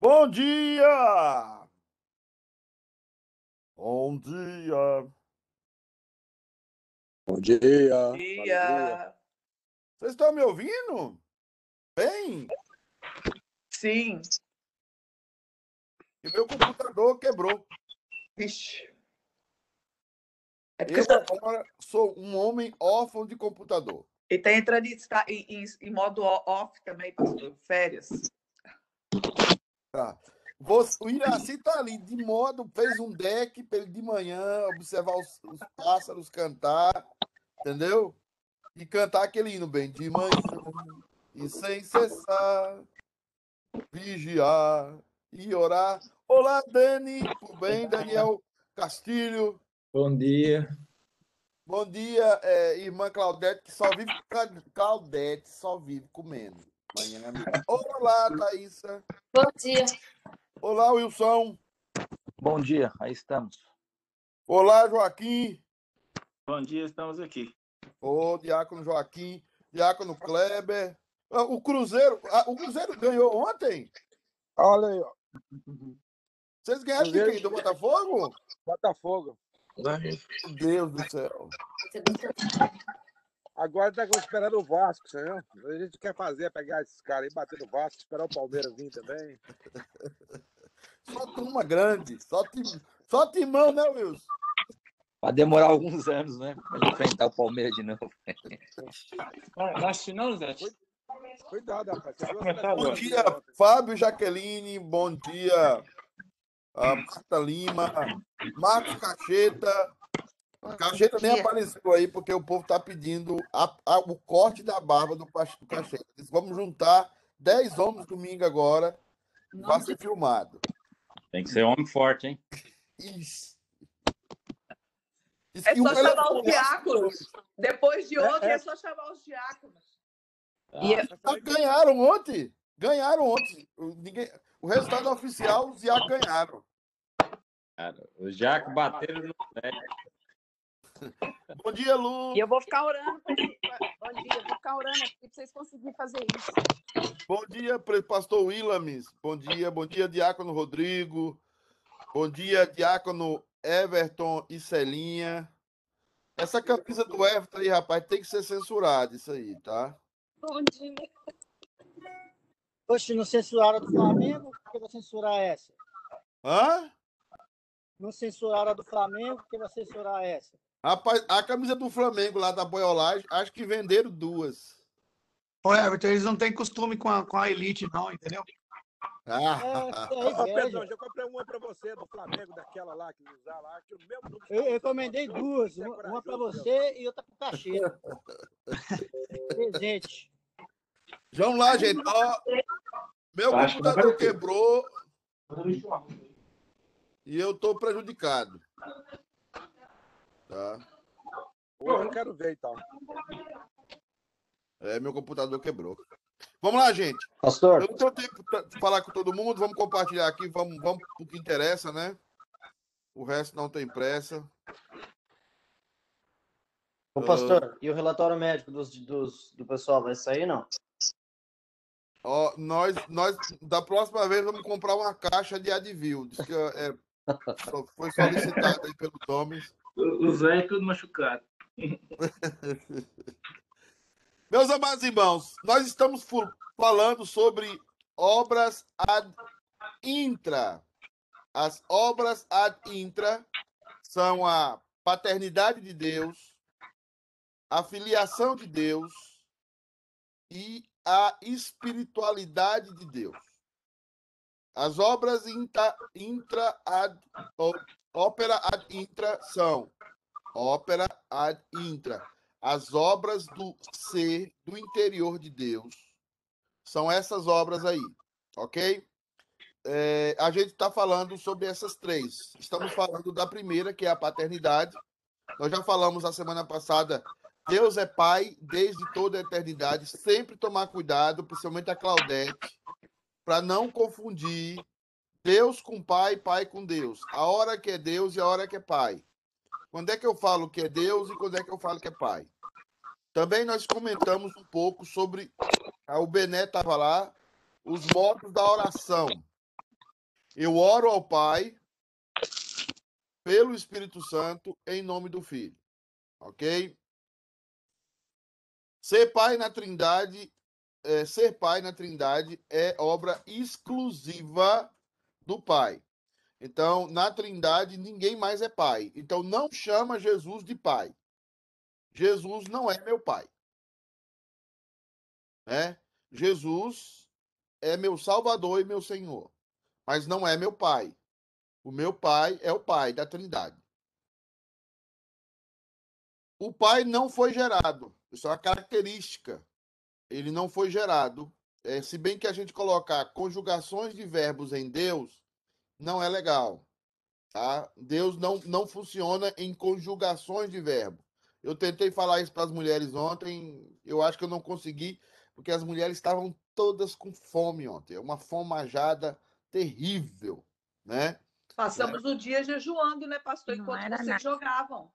Bom dia! Bom dia! Bom dia. dia. Vocês estão me ouvindo? Bem? Sim. E meu computador quebrou. Vixe. É porque Eu agora sou um homem órfão de computador. ele tá entrando em, em- em- modo off também, pastor. Férias. Tá. Você, o Iraci tá ali de modo, fez um deck para ele de manhã observar os, os pássaros cantar, entendeu? E cantar aquele hino bem de manhã e sem cessar, vigiar e orar. Olá, Dani, tudo bem? Daniel Castilho. Bom dia. Bom dia, é, irmã Claudete, que só vive. Claudete só vive comendo. Manhã, amiga. Olá, Thaísa. Bom dia. Olá, Wilson. Bom dia, aí estamos. Olá, Joaquim. Bom dia, estamos aqui. Ô, Diácono Joaquim. Diácono Kleber. Ah, O Cruzeiro. ah, O Cruzeiro ganhou ontem? Olha aí, ó. Vocês ganharam de quem? Do Botafogo? Botafogo. Meu Deus do céu. Agora tá esperando o Vasco, entendeu? A gente quer fazer é pegar esses caras aí, bater no Vasco, esperar o Palmeiras vir também. Só turma grande. Só, tim... só timão, né, Wilson? Vai demorar alguns anos, né? Pra enfrentar o Palmeiras de novo. Assistir não, Zé? Cuidado, rapaz. Bom dia? Fábio Jaqueline. Bom dia, Marta Lima. Marcos Cacheta. Cacheta nem apareceu aí porque o povo tá pedindo a- a- o corte da barba do, do Cacheta. Vamos juntar 10 homens domingo agora. Vai ser filmado. Tem que ser homem forte, hein? Isso. Diz É que um só chamar os diáconos. Depois de É, ontem, é, é. só chamar os diáconos. E é- Ah, ganharam ontem. Ganharam ontem. O, ninguém, o resultado oficial, os IA ganharam. Cara, os Jaco bateram no pé. Bom dia, Lu. E eu vou ficar orando. pra Bom dia, eu vou ficar orando aqui para vocês conseguirem fazer isso. Bom dia, pastor Willames. Bom dia, bom dia, diácono Rodrigo. Bom dia, diácono Everton e Celinha. Essa camisa do Everton aí, rapaz, tem que ser censurada, isso aí, tá? Bom dia. Oxe, não censuraram a do Flamengo, por que vai censurar essa? Hã? Não censuraram a do Flamengo, por que vai censurar essa? Rapaz, a camisa do Flamengo lá da Boiolagem, acho que venderam duas. Ô, Everton, eles não têm costume com a, com a elite, não, entendeu? É, Ah, é Ó, Pedro, inveja. eu comprei uma pra você, do Flamengo, daquela lá que usar lá, que o de Eu, é duas, uma, uma para meu. você e outra para o. Presente. Vamos lá, gente. Ó, meu Acho que computador ter. quebrou e eu tô prejudicado. Tá? Hoje eu quero ver, então. É, meu computador quebrou. Vamos lá, gente. Pastor, Eu não tenho tempo pra falar com todo mundo. Vamos compartilhar aqui. Vamos, vamos pro que interessa, né? O resto não tem pressa. Ô, pastor, e o relatório médico dos, dos, do pessoal vai sair, não? Ó, nós, nós, da próxima vez, vamos comprar uma caixa de Advil. Diz que é, só foi solicitado aí pelo Thomas. O Zé tudo machucado. Meus amados irmãos, nós estamos falando sobre obras ad intra. As obras ad intra são a paternidade de Deus, a filiação de Deus e a espiritualidade de Deus. As obras intra, intra ad, ópera ad intra são ópera ad intra as obras do ser, do interior de Deus, são essas obras aí, ok? É, a gente está falando sobre essas três. Estamos falando da primeira, que é a paternidade. Nós já falamos a semana passada. Deus é pai desde toda a eternidade. Sempre tomar cuidado, principalmente a Claudete, para não confundir Deus com pai, pai com Deus. A hora que é Deus e a hora que é pai. Quando é que eu falo que é Deus e quando é que eu falo que é pai? Também nós comentamos um pouco sobre, ah, o Bené estava lá, os modos da oração. Eu oro ao Pai pelo Espírito Santo em nome do Filho. Ok? Ser pai na Trindade, é, ser pai na Trindade é obra exclusiva do Pai. Então, na Trindade, ninguém mais é pai. Então, não chama Jesus de pai. Jesus não é meu pai. Né? Jesus é meu Salvador e meu Senhor, mas não é meu pai. O meu pai é o pai da Trindade. O pai não foi gerado. Isso é uma característica. Ele não foi gerado. É, se bem que a gente colocar conjugações de verbos em Deus, não é legal. Tá? Deus não, não funciona em conjugações de verbo. Eu tentei falar isso para as mulheres ontem, eu acho que eu não consegui, porque as mulheres estavam todas com fome ontem. É uma fomajada terrível, né? Passamos o dia jejuando, né, pastor? Não Enquanto vocês nada. jogavam.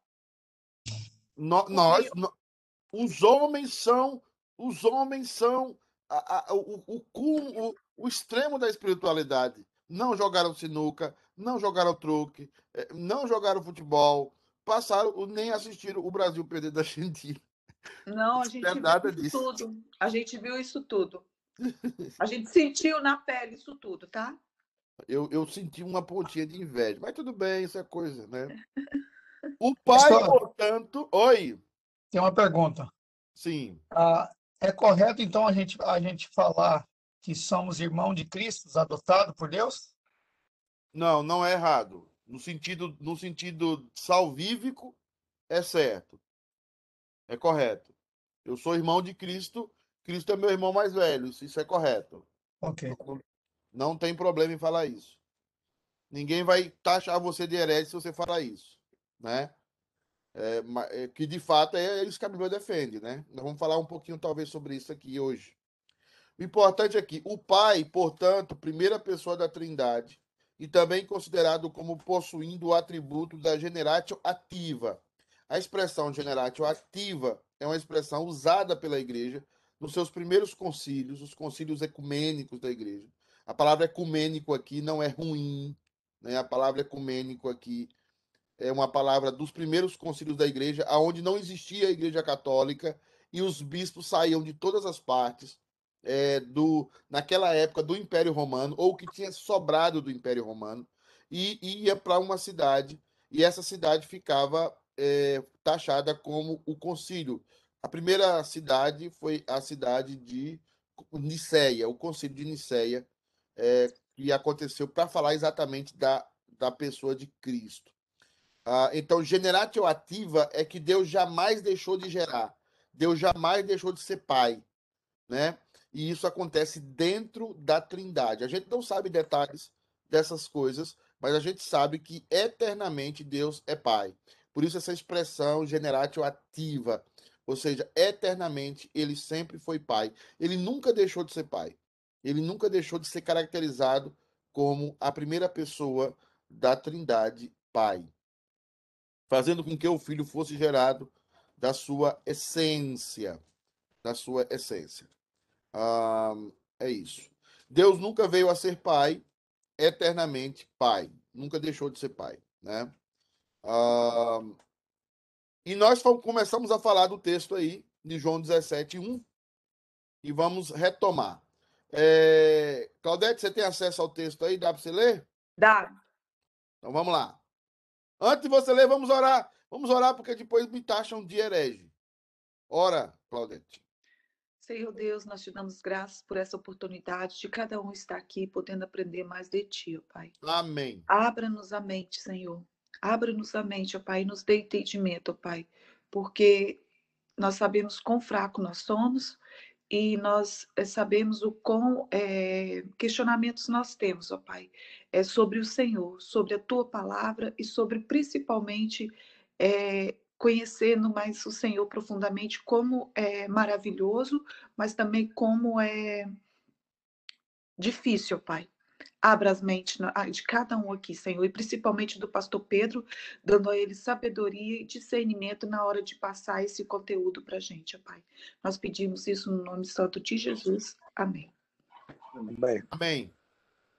No- nós, no- os homens são, os homens são a- a- o, o, o, o extremo da espiritualidade. Não jogaram sinuca, não jogaram truque, eh, não jogaram futebol, passaram, nem assistiram o Brasil perder da Argentina. Não, a gente Não é viu nada isso disso. tudo. A gente viu isso tudo. A gente sentiu na pele isso tudo, tá? Eu, eu senti uma pontinha de inveja, mas tudo bem, isso é coisa, né? O pai, Pastor. portanto. Oi, Tem uma pergunta. sim. Ah, é correto, então, a gente, a gente falar que somos irmãos de Cristo, adotados por Deus? Não, não é errado. No sentido, no sentido salvífico, é certo. É correto. Eu sou irmão de Cristo, Cristo é meu irmão mais velho. Isso é correto. Ok. Não tem problema em falar isso. Ninguém vai taxar você de herege se você falar isso, né? É, é, que de fato é isso que a Bíblia defende, né? Nós vamos falar um pouquinho talvez sobre isso aqui hoje. O importante aqui, o Pai, portanto, primeira pessoa da Trindade, e também considerado como possuindo o atributo da generatio ativa. A expressão generatio ativa é uma expressão usada pela igreja nos seus primeiros concílios, os concílios ecumênicos da igreja. A palavra ecumênico aqui não é ruim, né? A palavra ecumênico aqui é uma palavra dos primeiros concílios da igreja, aonde não existia a igreja católica e os bispos saíam de todas as partes é, do naquela época do Império Romano ou que tinha sobrado do Império Romano e, ia para uma cidade e essa cidade ficava é, taxada como o concílio. A primeira cidade foi a cidade de Niceia, o concílio de Niceia, é, que aconteceu para falar exatamente da, da pessoa de Cristo. Ah, então, generatio ativa é que Deus jamais deixou de gerar, Deus jamais deixou de ser pai, né? E isso acontece dentro da Trindade. A gente não sabe detalhes dessas coisas, mas a gente sabe que eternamente Deus é pai. Por isso essa expressão generatio ativa, ou seja, eternamente ele sempre foi pai. Ele nunca deixou de ser pai. Ele nunca deixou de ser caracterizado como a primeira pessoa da Trindade, pai fazendo com que o filho fosse gerado da sua essência, da sua essência. Ah, é isso. Deus nunca veio a ser pai, eternamente pai, nunca deixou de ser pai, né? Ah, e nós começamos a falar do texto aí de João 17, 1 e vamos retomar. É, Claudete, você tem acesso ao texto aí? Dá para você ler? Dá. Então vamos lá. Antes de você ler, vamos orar. Vamos orar, porque depois me taxam de herege. Ora, Claudete. Senhor Deus, nós te damos graças por essa oportunidade de cada um estar aqui podendo aprender mais de ti, ó Pai. Amém. Abra-nos a mente, Senhor. Abra-nos a mente, ó Pai, e nos dê entendimento, ó Pai, porque nós sabemos quão fraco nós somos e nós eh, sabemos o quão eh, questionamentos nós temos, ó Pai, é sobre o Senhor, sobre a Tua palavra e sobre principalmente eh, conhecendo mais o Senhor profundamente como é maravilhoso, mas também como é difícil, ó Pai. Abra as mentes ah, de cada um aqui, Senhor, e principalmente do pastor Pedro, dando a ele sabedoria e discernimento na hora de passar esse conteúdo para a gente, ó Pai. Nós pedimos isso no nome santo de Jesus. Amém. Amém.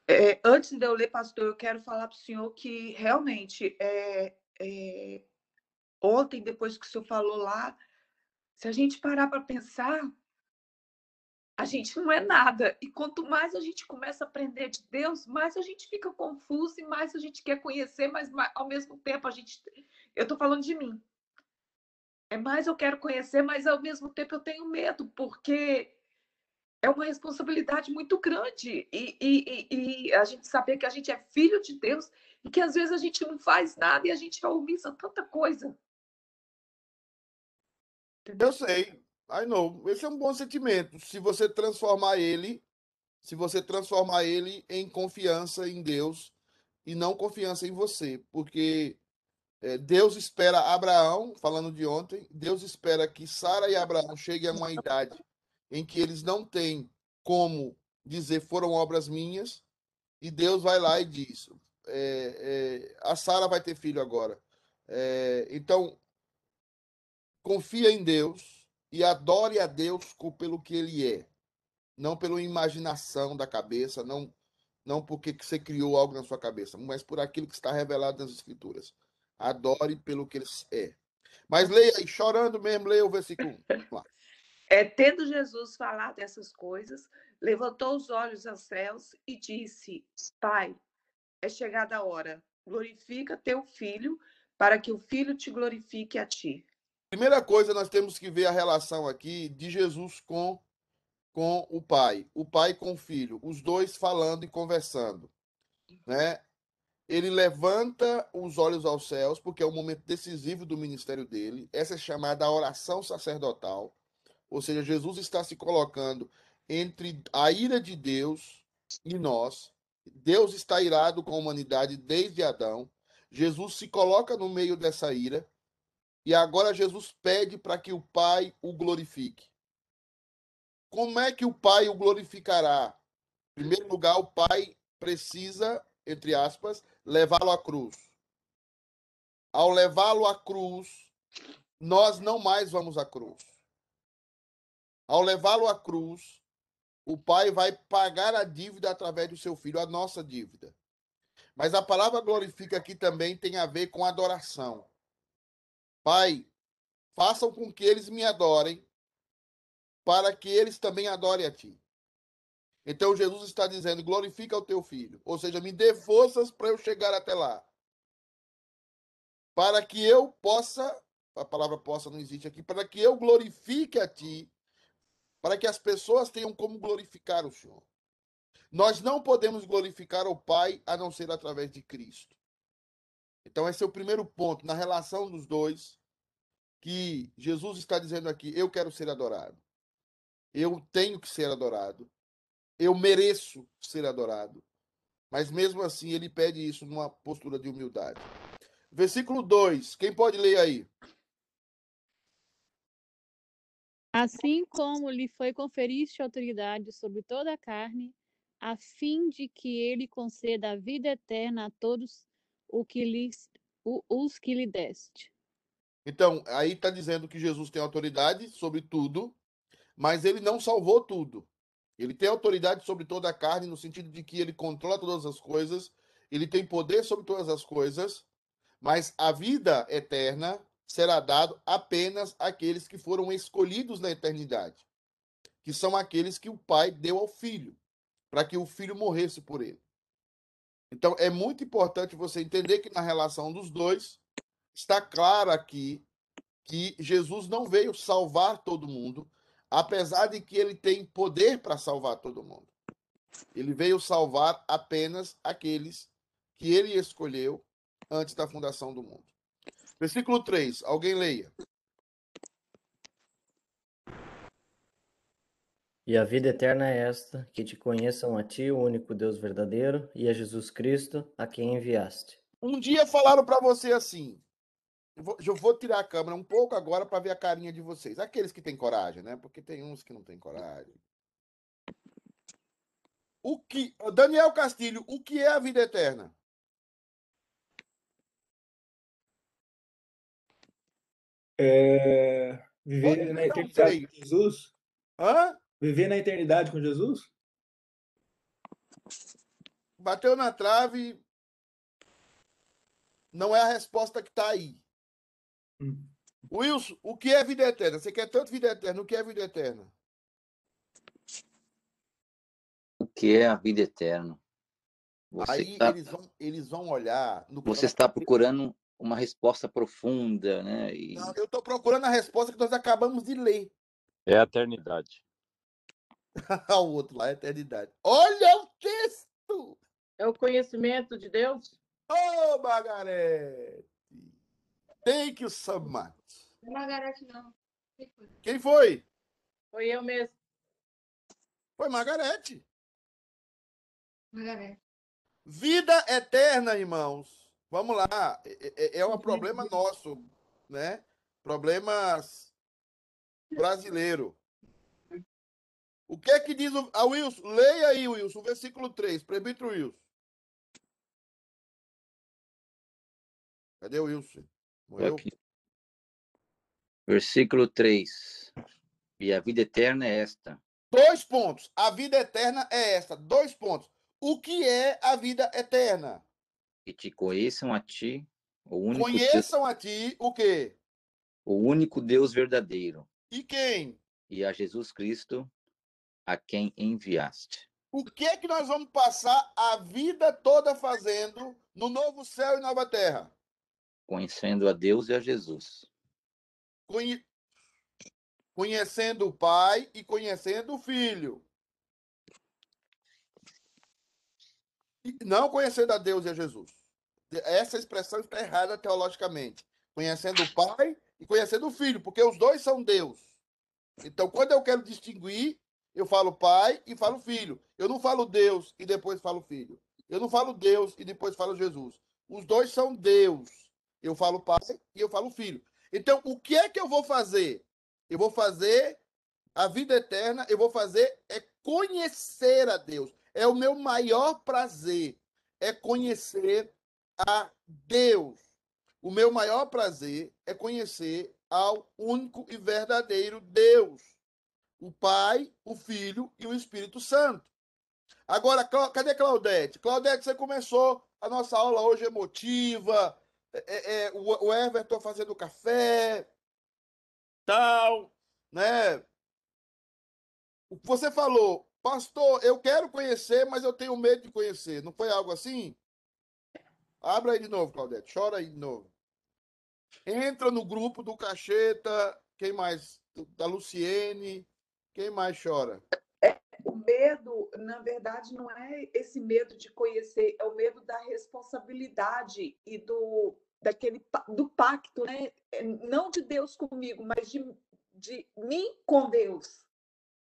É, antes de eu ler, pastor, eu quero falar para o senhor que realmente é, é, ontem, depois que o senhor falou lá, se a gente parar para pensar, a gente não é nada. E quanto mais a gente começa a aprender de Deus, mais a gente fica confuso e mais a gente quer conhecer, mas ao mesmo tempo a gente. Eu estou falando de mim. É mais eu quero conhecer, mas ao mesmo tempo eu tenho medo, porque é uma responsabilidade muito grande. E, e, e, a gente saber que a gente é filho de Deus e que às vezes a gente não faz nada e a gente omissa tanta coisa. Eu sei. I know. Esse é um bom sentimento. Se você transformar ele, se você transformar ele em confiança em Deus e não confiança em você, porque é, Deus espera Abraão, falando de ontem, Deus espera que Sara e Abraão cheguem a uma idade em que eles não têm como dizer foram obras minhas, e Deus vai lá e diz: é, é, a Sara vai ter filho agora. É, então, confia em Deus e adore a Deus pelo que ele é, não pela imaginação da cabeça, não não porque você criou algo na sua cabeça, mas por aquilo que está revelado nas escrituras. Adore pelo que ele é. Mas leia aí, chorando mesmo, leia o versículo 1. É, tendo Jesus falado essas coisas, levantou os olhos aos céus e disse: Pai, é chegada a hora, glorifica teu filho, para que o filho te glorifique a ti. Primeira coisa, nós temos que ver a relação aqui de Jesus com, com o pai, o pai com o filho, os dois falando e conversando. Né? Ele levanta os olhos aos céus, porque é o momento decisivo do ministério dele. Essa é chamada oração sacerdotal. Ou seja, Jesus está se colocando entre a ira de Deus e nós. Deus está irado com a humanidade desde Adão. Jesus se coloca no meio dessa ira. E agora Jesus pede para que o Pai o glorifique. Como é que o Pai o glorificará? Em primeiro lugar, o Pai precisa, entre aspas, levá-lo à cruz. Ao levá-lo à cruz, nós não mais vamos à cruz. Ao levá-lo à cruz, o pai vai pagar a dívida através do seu filho, a nossa dívida. Mas a palavra glorifica aqui também tem a ver com adoração. Pai, façam com que eles me adorem, para que eles também adorem a ti. Então Jesus está dizendo: glorifica o teu filho. Ou seja, me dê forças para eu chegar até lá. Para que eu possa, a palavra possa não existe aqui, para que eu glorifique a ti para que as pessoas tenham como glorificar o Senhor. Nós não podemos glorificar o Pai a não ser através de Cristo. Então, esse é o primeiro ponto na relação dos dois, que Jesus está dizendo aqui: eu quero ser adorado. Eu tenho que ser adorado. Eu mereço ser adorado. Mas mesmo assim, ele pede isso numa postura de humildade. Versículo 2. Quem pode ler aí? Assim como lhe foi conferiste autoridade sobre toda a carne, a fim de que ele conceda a vida eterna a todos o que lhes, o, os que lhe deste. Então, aí está dizendo que Jesus tem autoridade sobre tudo, mas ele não salvou tudo. Ele tem autoridade sobre toda a carne, no sentido de que ele controla todas as coisas, ele tem poder sobre todas as coisas, mas a vida eterna será dado apenas àqueles que foram escolhidos na eternidade, que são aqueles que o Pai deu ao Filho, para que o Filho morresse por ele. Então, é muito importante você entender que na relação dos dois, está claro aqui que Jesus não veio salvar todo mundo, apesar de que ele tem poder para salvar todo mundo. Ele veio salvar apenas aqueles que ele escolheu antes da fundação do mundo. Versículo 3, alguém leia. E a vida eterna é esta, que te conheçam a ti, o único Deus verdadeiro, e a Jesus Cristo, a quem enviaste. Um dia falaram para você assim. Eu vou, eu vou tirar a câmera um pouco agora para ver a carinha de vocês. Aqueles que têm coragem, né? Porque tem uns que não têm coragem. O que, Daniel Castilho, o que é a vida eterna? É, viver na Não eternidade com Jesus? Hã? Viver na eternidade com Jesus? bateu na trave, não é a resposta que está aí. Hum. Wilson, o que é vida eterna? Você quer tanto vida eterna, o que é vida eterna? O que é a vida eterna? Você Aí está eles vão, eles vão olhar no você está procurando uma resposta profunda, né? E Não, eu estou procurando a resposta que nós acabamos de ler. É a eternidade. o outro lá, eternidade. Olha o texto! É o conhecimento de Deus? Ô, Margarete! Thank you so much. Não é Margarete, não. Quem foi? Quem foi? Foi eu mesmo. Foi Margarete. Margarete. Vida eterna, irmãos. Vamos lá. É, é- é um problema nosso, né? Problemas brasileiro. O que é que diz o ah, Wilson? Leia aí, Wilson, o versículo 3, presbítero Wilson. Cadê o Wilson? Morreu? aqui. Versículo 3. E a vida eterna é esta, Dois pontos. A vida eterna é esta. Dois pontos. O que é a vida eterna? que te conheçam a ti, o único, Deus, Conheçam a ti o quê? o único Deus verdadeiro, E quem? e a Jesus Cristo, a quem enviaste. O que é que nós vamos passar a vida toda fazendo no novo céu e nova terra? Conhecendo a Deus e a Jesus. Conhe- Conhecendo o Pai e conhecendo o Filho. E Não conhecendo a Deus e a Jesus. Essa expressão está errada teologicamente. Conhecendo o Pai e conhecendo o Filho, porque os dois são Deus. Então, quando eu quero distinguir, eu falo Pai e falo Filho. Eu não falo Deus e depois falo Filho. Eu não falo Deus e depois falo Jesus. Os dois são Deus. Eu falo Pai e eu falo Filho. Então, o que é que eu vou fazer? Eu vou fazer a vida eterna, eu vou fazer é conhecer a Deus. É o meu maior prazer, é conhecer a Deus. O meu maior prazer é conhecer ao único e verdadeiro Deus, o Pai, o Filho e o Espírito Santo. Agora, cadê Claudete? Claudete, você começou a nossa aula hoje emotiva, é, é, é, o, Everton fazendo café, tal, né? Você falou, pastor, eu quero conhecer, mas eu tenho medo de conhecer. Não foi algo assim? Abra aí de novo, Claudete. Chora aí de novo. Entra no grupo do Cacheta. Quem mais? Da Luciene. Quem mais chora? O medo, na verdade, não é esse medo de conhecer, é o medo da responsabilidade e do daquele do pacto, né? É, Não de Deus comigo, mas de, de mim com Deus.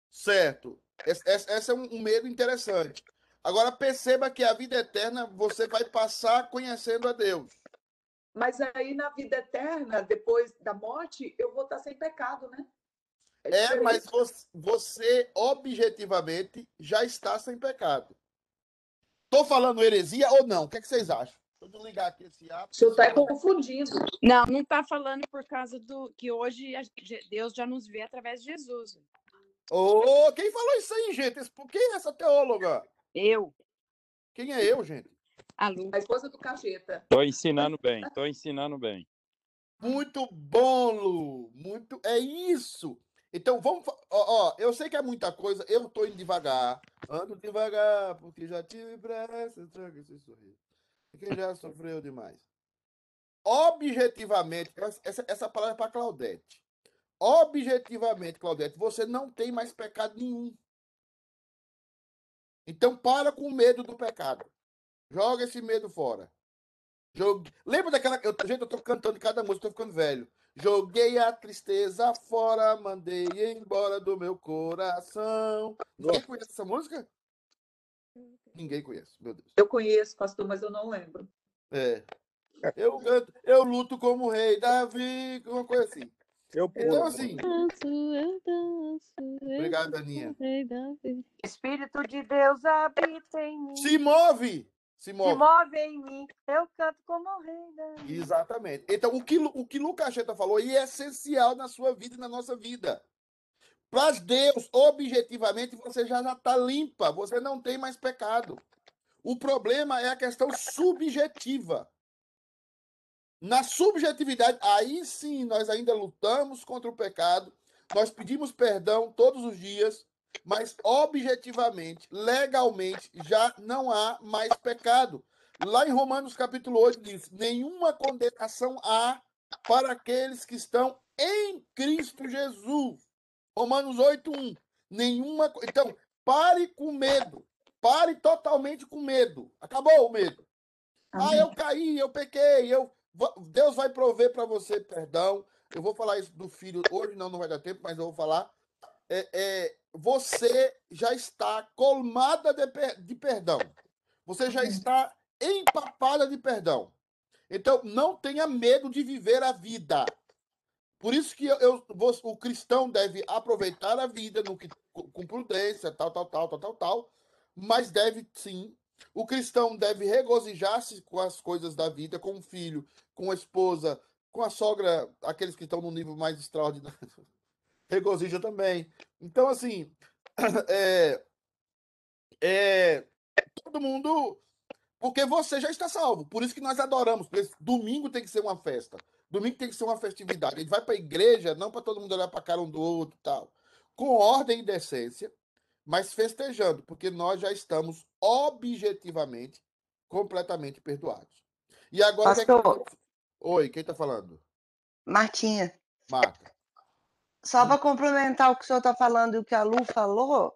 Certo. Esse, é um medo interessante. Agora perceba que a vida eterna você vai passar conhecendo a Deus. Mas aí na vida eterna, depois da morte, eu vou estar sem pecado, né? É, diferente. mas você, você objetivamente já está sem pecado. Tô falando heresia ou não? O que, é que vocês acham? Deixa eu ligar aqui esse app. O senhor está confundindo. Não, não está falando por causa do que hoje Deus já nos vê através de Jesus. Ô, quem falou isso aí, gente? Quem é essa teóloga? Eu, Quem é eu, gente? a Lu. A esposa do cacheta. Tô ensinando bem, tô ensinando bem. Muito bom, Lu. Muito. É isso. Então vamos. Ó, ó, eu sei que é muita coisa. Eu tô indo devagar. Ando devagar, porque já tive pressa. Traga esse sorriso. Quem já sofreu demais. Objetivamente, essa, essa palavra é para Claudete. Objetivamente, Claudete, você não tem mais pecado nenhum. Então para com o medo do pecado. Joga esse medo fora. Jogue... Lembra daquela. Eu, gente, eu tô cantando cada música, tô ficando velho. Joguei a tristeza fora, mandei embora do meu coração. Ninguém conhece essa música? Ninguém conhece, meu Deus. Eu conheço, pastor, mas eu não lembro. É. Eu, canto, eu luto como rei Davi, uma coisa assim. Eu Então, pulo. assim. Eu danço, Obrigado, Aninha. rei Davi. Espírito de Deus habita em mim. Se move! Se Se move. move em mim. Eu canto como o rei da... Exatamente. Então, o que, o que Lucas Cheta falou aí é essencial na sua vida e na nossa vida. Para Deus, objetivamente, você já está limpa, você não tem mais pecado. O problema é a questão subjetiva. Na subjetividade, aí sim nós ainda lutamos contra o pecado, nós pedimos perdão todos os dias, mas objetivamente, legalmente, já não há mais pecado. Lá em Romanos capítulo 8 diz: nenhuma condenação há para aqueles que estão em Cristo Jesus. Romanos 8, 1. Nenhuma. Então, pare com medo. Pare totalmente com medo. Acabou o medo. Ah, eu caí, eu pequei, eu. Deus vai prover para você perdão. Eu vou falar isso do filho hoje, não, não vai dar tempo, mas eu vou falar. É, é, você já está colmada de, de perdão. Você já está empapada de perdão. Então, não tenha medo de viver a vida. Por isso que eu, eu o cristão deve aproveitar a vida no que, com prudência, tal, tal, tal, tal, tal, tal, mas deve sim. O cristão deve regozijar-se com as coisas da vida, com o filho, com a esposa, com a sogra, aqueles que estão no nível mais extraordinário. Regozija também. Então, assim, é, é, todo mundo porque você já está salvo. Por isso que nós adoramos. Domingo tem que ser uma festa. Domingo tem que ser uma festividade. A gente vai para a igreja, não para todo mundo olhar para a cara um do outro tal. Com ordem e decência, mas festejando, porque nós já estamos objetivamente, completamente perdoados. E agora. Pastor. Que... Oi, quem está falando? Martinha. Marta. Só para complementar o que o senhor está falando e o que a Lu falou,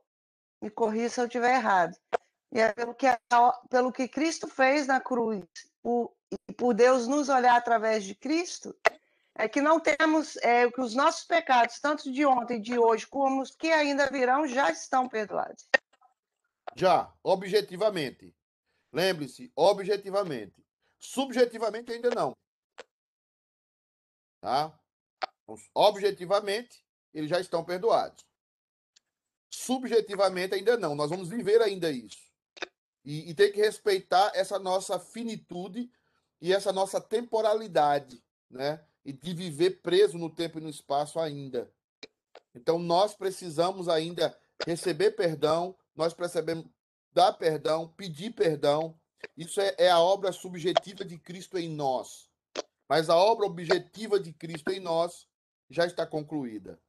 me corrija se eu estiver errado. E é pelo que, pelo que Cristo fez na cruz, por, e por Deus nos olhar através de Cristo, é que não temos, é, que os nossos pecados, tanto de ontem, de hoje, como os que ainda virão, já estão perdoados. Já, objetivamente. Lembre-se, objetivamente. Subjetivamente ainda não. Tá? Objetivamente, eles já estão perdoados. Subjetivamente ainda não. Nós vamos viver ainda isso. E, e tem que respeitar essa nossa finitude e essa nossa temporalidade, né? E de viver preso no tempo e no espaço ainda. Então nós precisamos ainda receber perdão, nós precisamos dar perdão, pedir perdão. Isso é, é a obra subjetiva de Cristo em nós. Mas a obra objetiva de Cristo em nós já está concluída.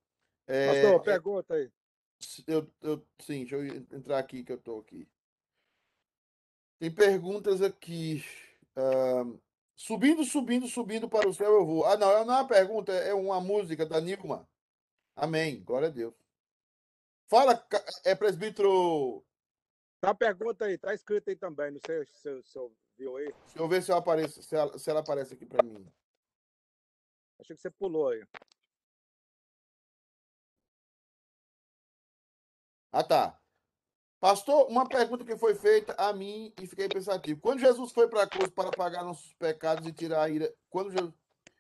É, Pastor, pergunta aí. Eu, eu, sim, deixa eu entrar aqui que eu estou aqui. Tem perguntas aqui. Uh, subindo, subindo, subindo para o céu eu vou. Ah, não, não é uma pergunta, é uma música da Nilma. Amém. Glória a Deus. Fala, é presbítero. Tá a pergunta aí, tá escrito aí também. Não sei se, se eu viu aí. Deixa eu ver se, eu apareço, se, ela, se ela aparece aqui para mim. Achei que você pulou aí. Ah, tá. Pastor, uma pergunta que foi feita a mim e fiquei pensativo. Quando Jesus foi para a cruz para pagar nossos pecados e tirar a ira, quando Jesus,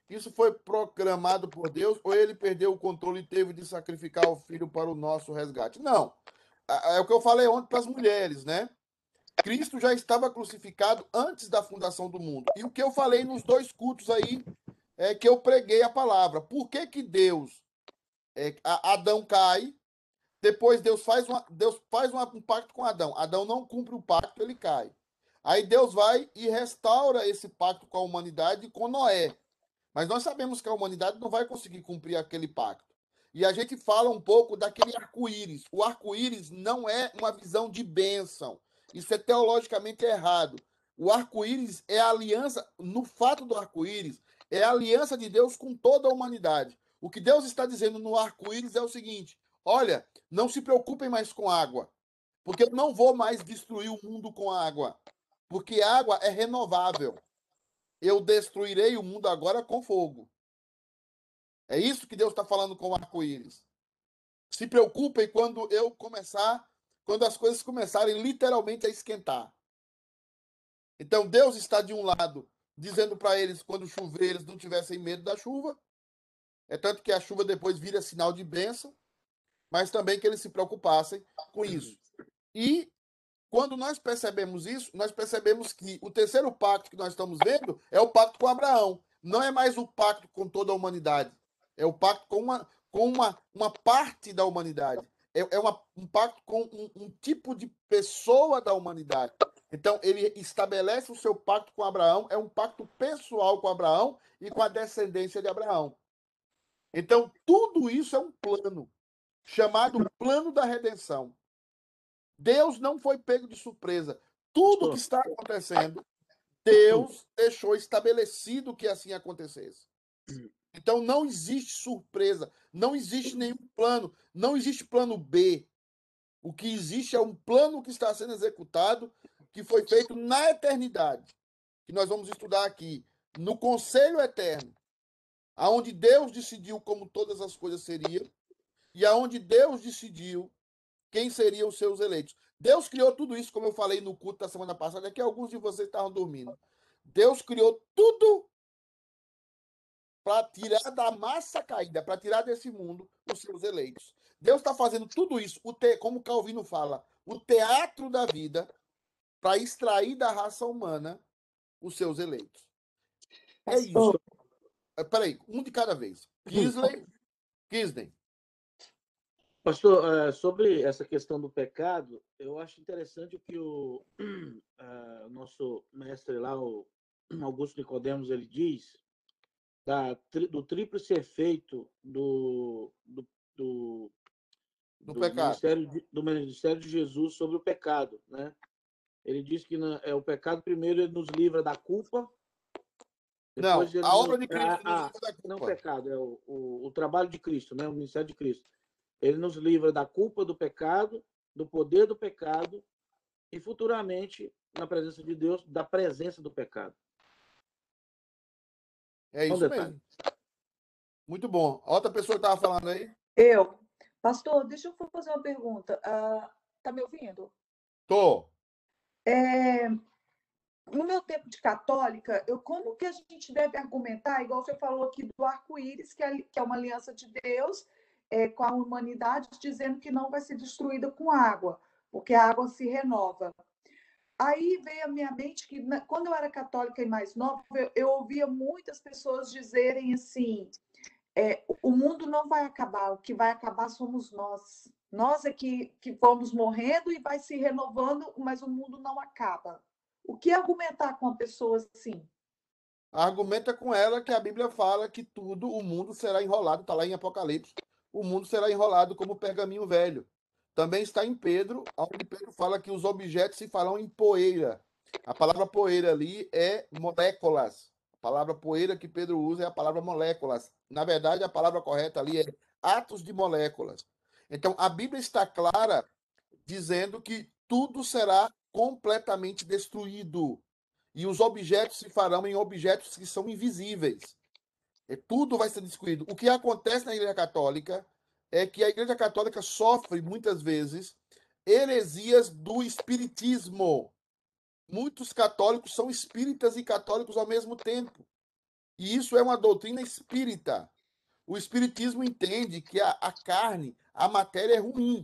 isso foi programado por Deus ou ele perdeu o controle e teve de sacrificar o filho para o nosso resgate? Não. É o que eu falei ontem para as mulheres, né? Cristo já estava crucificado antes da fundação do mundo. E o que eu falei nos dois cultos aí é que eu preguei a palavra. Por que que Deus, é, Adão cai, depois Deus faz, uma, Deus faz um pacto com Adão. Adão não cumpre o pacto, ele cai. Aí Deus vai e restaura esse pacto com a humanidade com Noé. Mas nós sabemos que a humanidade não vai conseguir cumprir aquele pacto. E a gente fala um pouco daquele arco-íris. O arco-íris não é uma visão de bênção. Isso é teologicamente errado. O arco-íris é a aliança, no fato do arco-íris, é a aliança de Deus com toda a humanidade. O que Deus está dizendo no arco-íris é o seguinte: Olha, não se preocupem mais com água, porque eu não vou mais destruir o mundo com água, porque água é renovável. Eu destruirei o mundo agora com fogo. É isso que Deus está falando com o arco-íris. Se preocupem quando eu começar, quando as coisas começarem literalmente a esquentar. Então Deus está de um lado dizendo para eles quando chover eles não tivessem medo da chuva. É tanto que a chuva depois vira sinal de bênção mas também que eles se preocupassem com isso. E quando nós percebemos isso, nós percebemos que o terceiro pacto que nós estamos vendo é o pacto com Abraão. Não é mais o pacto com toda a humanidade. É o pacto com uma, com uma, uma parte da humanidade. É, é uma, um pacto com um, um tipo de pessoa da humanidade. Então, ele estabelece o seu pacto com Abraão, é um pacto pessoal com Abraão e com a descendência de Abraão. Então, tudo isso é um plano, chamado plano da redenção. Deus não foi pego de surpresa. Tudo que está acontecendo, Deus deixou estabelecido que assim acontecesse. Então não existe surpresa, não existe nenhum plano, não existe plano B. O que existe é um plano que está sendo executado, que foi feito na eternidade, que nós vamos estudar aqui, no conselho eterno, aonde Deus decidiu como todas as coisas seriam e aonde Deus decidiu quem seriam os seus eleitos. Deus criou tudo isso, como eu falei no culto da semana passada, que alguns de vocês estavam dormindo. Deus criou tudo para tirar da massa caída, para tirar desse mundo os seus eleitos. Deus está fazendo tudo isso, o te, como Calvino fala, o teatro da vida, para extrair da raça humana os seus eleitos. É isso. É, peraí, um de cada vez. Kisley, Kisley. Pastor, eh, sobre essa questão do pecado, eu acho interessante que o uh, nosso mestre lá, o Augusto Nicodemos, ele diz da, do tríplice efeito do, do, do, do, do pecado. Ministério de, do ministério de Jesus sobre o pecado, né? Ele diz que na, é o pecado primeiro ele nos livra da culpa. Não, a obra de Cristo ah, nos ah, não pecado, é o, o, o trabalho de Cristo, né? O ministério de Cristo. Ele nos livra da culpa do pecado, do poder do pecado e futuramente na presença de Deus da presença do pecado. É isso mesmo. Muito bom. A outra pessoa estava falando aí? Eu. Pastor, deixa eu fazer uma pergunta. Ah, tá me ouvindo? Tô. É, no meu tempo de católica, eu como que a gente deve argumentar, igual você falou aqui do arco-íris, que é, que é uma aliança de Deus é, com a humanidade, dizendo que não vai ser destruída com água, porque a água se renova. Aí veio à minha mente que, quando eu era católica e mais nova, eu, eu ouvia muitas pessoas dizerem assim: é, o mundo não vai acabar, o que vai acabar somos nós. Nós é que, que vamos morrendo e vai se renovando, mas o mundo não acaba. O que argumentar com uma pessoa assim? Argumenta com ela que a Bíblia fala que tudo, o mundo será enrolado, está lá em Apocalipse. O mundo será enrolado como pergaminho velho. Também está em Pedro, onde Pedro fala que os objetos se farão em poeira. A palavra poeira ali é moléculas. A palavra poeira que Pedro usa é a palavra moléculas. Na verdade, a palavra correta ali é atos de moléculas. Então, a Bíblia está clara dizendo que tudo será completamente destruído. E os objetos se farão em objetos que são invisíveis. E tudo vai ser destruído. O que acontece na Igreja Católica é que a Igreja Católica sofre muitas vezes heresias do espiritismo. Muitos católicos são espíritas e católicos ao mesmo tempo. E isso é uma doutrina espírita. O espiritismo entende que a, a carne, a matéria é ruim.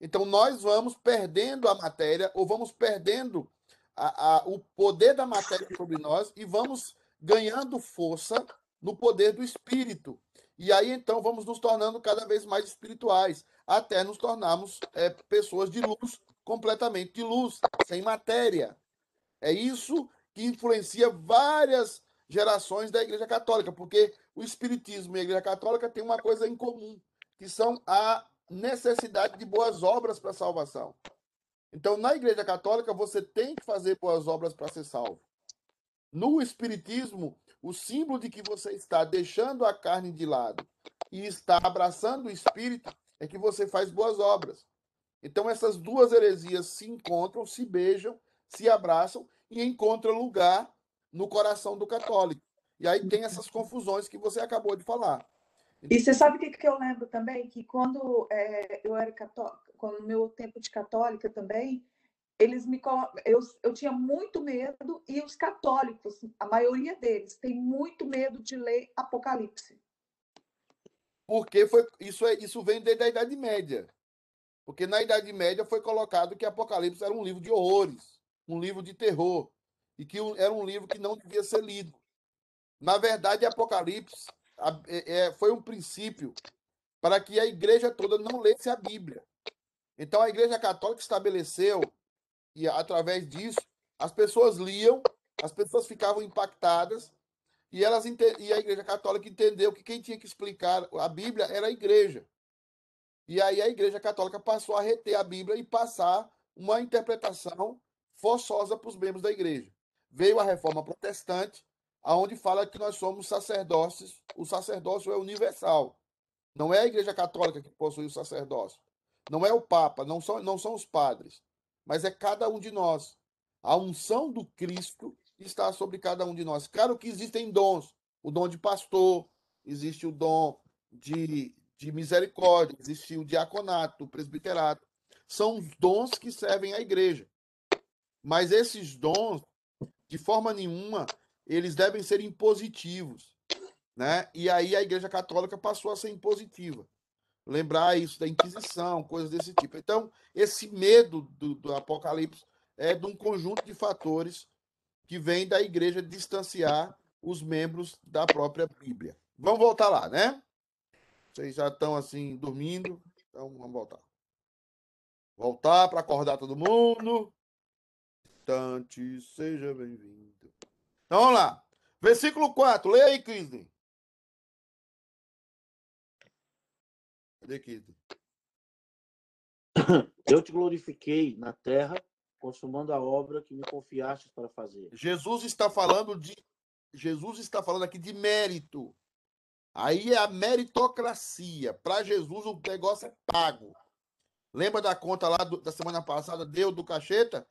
Então nós vamos perdendo a matéria ou vamos perdendo a- a- o poder da matéria sobre nós e vamos ganhando força no poder do espírito. E aí então vamos nos tornando cada vez mais espirituais, até nos tornarmos é, pessoas de luz, completamente de luz, sem matéria. É isso que influencia várias gerações da Igreja Católica, porque o Espiritismo e a Igreja Católica têm uma coisa em comum, que são a necessidade de boas obras para a salvação. Então, na Igreja Católica, você tem que fazer boas obras para ser salvo. No Espiritismo, o símbolo de que você está deixando a carne de lado e está abraçando o Espírito é que você faz boas obras. Então, essas duas heresias se encontram, se beijam, se abraçam e encontram lugar no coração do católico. E aí tem essas confusões que você acabou de falar. E você sabe o que, que eu lembro também? Que quando eh, eu era católica, quando meu tempo de católica também, eles me eu, eu tinha muito medo, e os católicos, a maioria deles, tem muito medo de ler Apocalipse. Porque foi, isso, é, isso vem desde a Idade Média. Porque na Idade Média foi colocado que Apocalipse era um livro de horrores, um livro de terror, e que era um livro que não devia ser lido. Na verdade, Apocalipse é- é- foi um princípio para que a igreja toda não lesse a Bíblia. Então, a Igreja Católica estabeleceu, e através disso, As pessoas liam, as pessoas ficavam impactadas e elas e a Igreja Católica entendeu que quem tinha que explicar a Bíblia era a Igreja. E aí a Igreja Católica passou a reter a Bíblia e passar uma interpretação forçosa para os membros da Igreja. Veio a Reforma Protestante, aonde fala que nós somos sacerdócios. O sacerdócio é universal. Não é a Igreja Católica que possui o sacerdócio. Não é o Papa, não são, não são os padres, mas é cada um de nós. A unção do Cristo está sobre cada um de nós. Claro que existem dons. O dom de pastor, existe o dom de, de misericórdia, existe o diaconato, o presbiterato. São os dons que servem à igreja. Mas esses dons, de forma nenhuma, eles devem ser impositivos. Né? E aí a Igreja Católica passou a ser impositiva. Lembrar isso da Inquisição, coisas desse tipo. Então, esse medo do, do Apocalipse é de um conjunto de fatores que vem da igreja distanciar os membros da própria Bíblia. Vamos voltar lá, né? Vocês já estão assim dormindo, então vamos voltar. Voltar para acordar todo mundo. Instante, seja bem-vindo. Então vamos lá. Versículo 4, leia aí, Crisley. Eu te glorifiquei na terra, consumando a obra que me confiaste para fazer. Jesus está falando de Jesus está falando aqui de mérito. Aí é a meritocracia. Para Jesus o negócio é pago. Lembra da conta lá do- da semana passada, deu do Cacheta?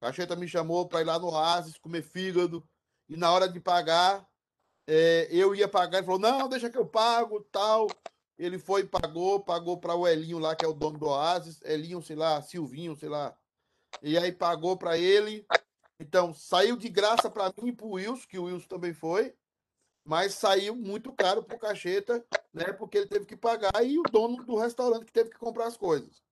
Cacheta me chamou para ir lá no Oasis comer fígado. E na hora de pagar, é, eu ia pagar. Ele falou: Não, deixa que eu pago, tal. Ele foi pagou, pagou para o Elinho lá, que é o dono do Oasis. Elinho, sei lá, Silvinho, sei lá. E aí pagou para ele. Então, saiu de graça para mim e para o Wilson, que o Wilson também foi. Mas saiu muito caro para o Cacheta, né? Porque ele teve que pagar e o dono do restaurante que teve que comprar as coisas.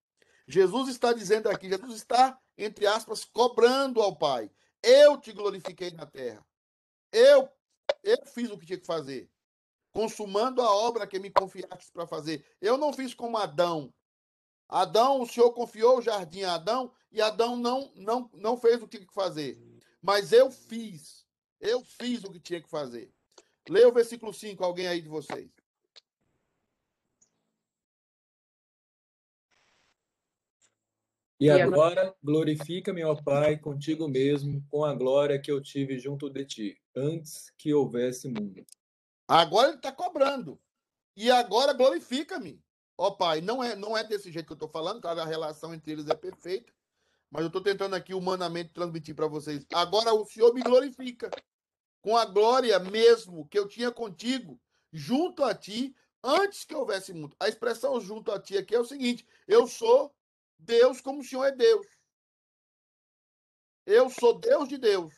Jesus está dizendo aqui, Jesus está, entre aspas, cobrando ao Pai. Eu te glorifiquei na terra. Eu, eu fiz o que tinha que fazer. Consumando a obra que me confiaste para fazer. Eu não fiz como Adão. Adão, o Senhor confiou o jardim a Adão e Adão não, não, não fez o que tinha que fazer. Mas eu fiz. Eu fiz o que tinha que fazer. Leia o versículo 5, alguém aí de vocês. E agora glorifica-me, ó Pai, contigo mesmo, com a glória que eu tive junto de ti, antes que houvesse mundo. Agora ele está cobrando. E agora glorifica-me. Ó Pai, não é, não é desse jeito que eu estou falando, claro, a relação entre eles é perfeita, mas eu estou tentando aqui humanamente transmitir para vocês. Agora o Senhor me glorifica com a glória mesmo que eu tinha contigo, junto a ti, antes que houvesse mundo. A expressão junto a ti aqui é o seguinte: eu sou Deus como o Senhor é Deus. Eu sou Deus de Deus.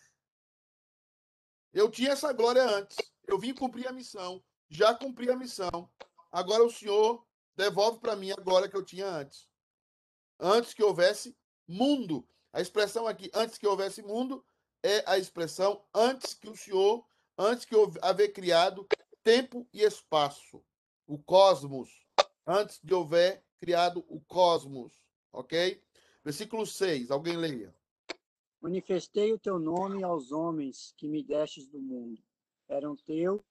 Eu tinha essa glória antes. Eu vim cumprir a missão. Já cumpri a missão. Agora o Senhor devolve para mim a glória que eu tinha antes. Antes que houvesse mundo. A expressão aqui, antes que houvesse mundo, é a expressão antes que o Senhor, antes que haver criado tempo e espaço. O cosmos. Antes de houver criado o cosmos. Ok? Versículo 6. Alguém leia. Manifestei o teu nome aos homens que me destes do mundo. Eram teu,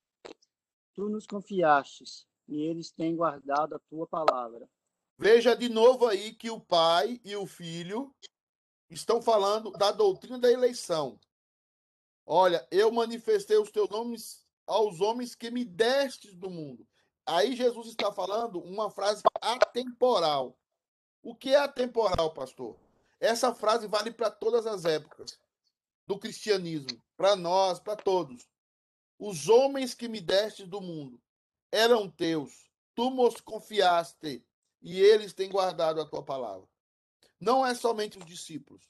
tu nos confiastes, e eles têm guardado a tua palavra. Veja de novo aí que o pai e o filho estão falando da doutrina da eleição. Olha, eu manifestei os teus nomes aos homens que me destes do mundo. Aí Jesus está falando uma frase atemporal. O que é atemporal, pastor? Essa frase vale para todas as épocas do cristianismo, para nós, para todos. Os homens que me destes do mundo eram teus, tu nos confiaste, e eles têm guardado a tua palavra. Não é somente os discípulos,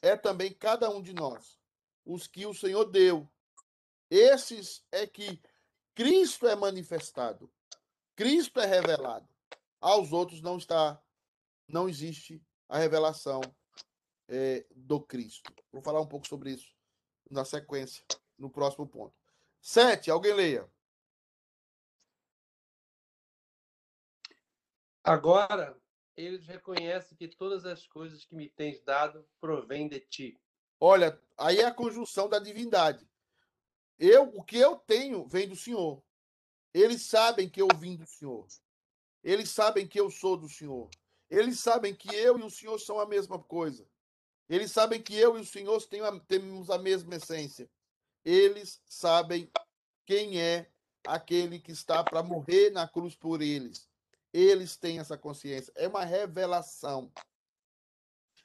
é também cada um de nós, os que o Senhor deu. Esses é que Cristo é manifestado, Cristo é revelado. Aos outros não está, não existe a revelação eh, do Cristo. Vou falar um pouco sobre isso na sequência, no próximo ponto. Sete, alguém leia. Agora eles reconhecem que todas as coisas que me tens dado provêm de ti. Olha, aí é a conjunção da divindade. Eu, o que eu tenho vem do Senhor. Eles sabem que eu vim do Senhor. Eles sabem que eu sou do Senhor. Eles sabem que eu e o Senhor são a mesma coisa. Eles sabem que eu e o Senhor temos a mesma essência. Eles sabem quem é aquele que está para morrer na cruz por eles. Eles têm essa consciência. É uma revelação.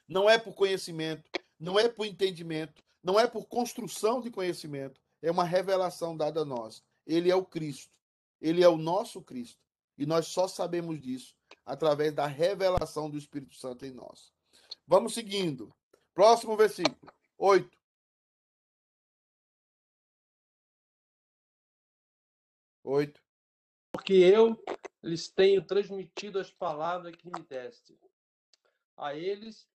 Não é por conhecimento, não é por entendimento, não é por construção de conhecimento. É uma revelação dada a nós. Ele é o Cristo. Ele é o nosso Cristo. E nós só sabemos disso através da revelação do Espírito Santo em nós. Vamos seguindo. Próximo versículo. 8. Oito. Porque eu lhes tenho transmitido as palavras que me deste. A eles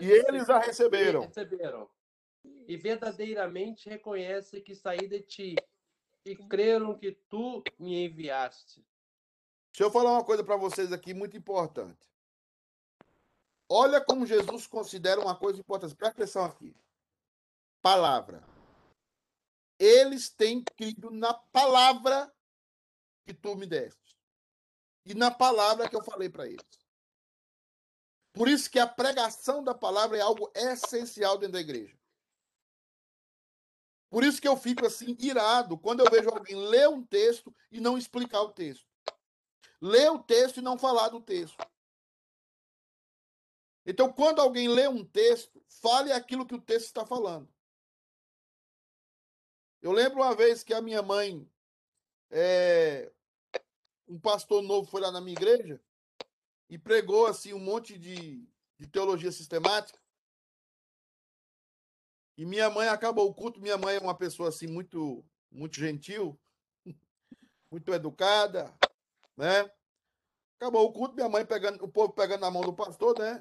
E eles a receberam. receberam. E verdadeiramente reconhecem que saí de ti e creram que tu me enviaste. Deixa eu falar uma coisa para vocês aqui muito importante. Olha como Jesus considera uma coisa importante. Presta atenção aqui. Palavra. Eles têm crido na palavra que tu me deste. E na palavra que eu falei para eles. Por isso que a pregação da palavra é algo essencial dentro da igreja. Por isso que eu fico assim irado quando eu vejo alguém ler um texto e não explicar o texto. Ler o texto e não falar do texto. Então, quando alguém lê um texto, fale aquilo que o texto está falando. Eu lembro uma vez que a minha mãe, é, um pastor novo foi lá na minha igreja e pregou assim um monte de, de teologia sistemática. E minha mãe acabou o culto. Minha mãe é uma pessoa assim muito, muito gentil, muito educada, né? Acabou o culto, minha mãe pegando, o povo pegando na mão do pastor, né?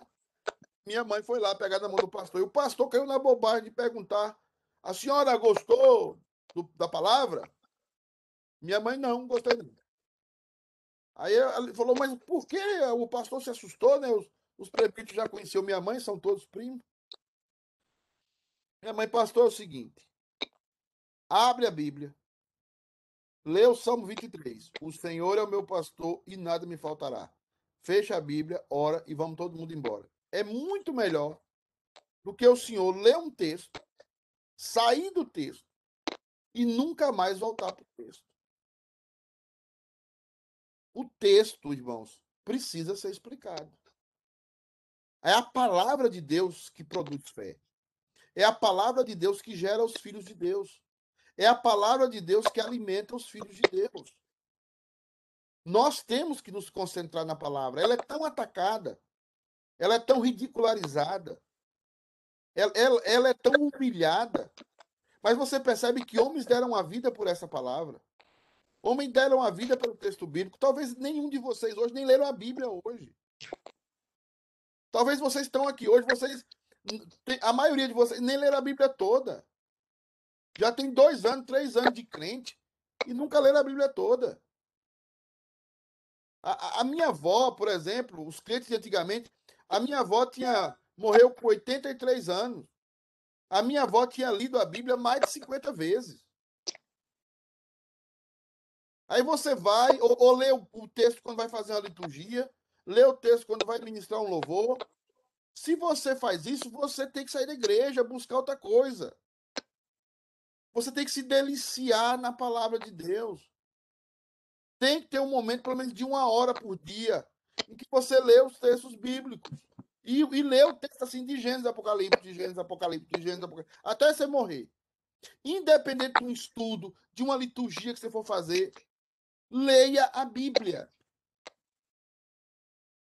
Minha mãe foi lá pegar na mão do pastor. E o pastor caiu na bobagem de perguntar: a senhora gostou do, da palavra? Minha mãe não, gostei. Aí ele falou, mas por que o pastor se assustou, né? Os, os já conheciam minha mãe, são todos primos. Minha mãe, pastor, é o seguinte: abre a Bíblia, lê o Salmo 23. O Senhor é o meu pastor e nada me faltará. Fecha a Bíblia, ora e vamos todo mundo embora. É muito melhor do que o senhor ler um texto, sair do texto e nunca mais voltar para o texto. O texto, irmãos, precisa ser explicado. É a palavra de Deus que produz fé. É a palavra de Deus que gera os filhos de Deus. É a palavra de Deus que alimenta os filhos de Deus. Nós temos que nos concentrar na palavra. Ela é tão atacada, ela é tão ridicularizada, ela, ela, ela é tão humilhada. Mas você percebe que homens deram a vida por essa palavra. Homens deram a vida pelo texto bíblico. Talvez nenhum de vocês hoje nem leram a Bíblia hoje. Talvez vocês estão aqui hoje, vocês. A maioria de vocês nem leram a Bíblia toda. Já tem dois anos, três anos de crente e nunca leram a Bíblia toda. A, a, minha avó, por exemplo, os crentes de antigamente, a minha avó tinha morreu com 83 anos. A minha avó tinha lido a Bíblia mais de 50 vezes. Aí você vai, ou, ou lê o, o, texto quando vai fazer uma liturgia, lê o texto quando vai ministrar um louvor. Se você faz isso, você tem que sair da igreja, buscar outra coisa. Você tem que se deliciar na palavra de Deus. Tem que ter um momento, pelo menos de uma hora por dia, em que você lê os textos bíblicos. E, e lê o texto assim de Gênesis, Apocalipse, de Gênesis, Apocalipse, de Gênesis, Apocalipse, até você morrer. Independente de um estudo, de uma liturgia que você for fazer, leia a Bíblia.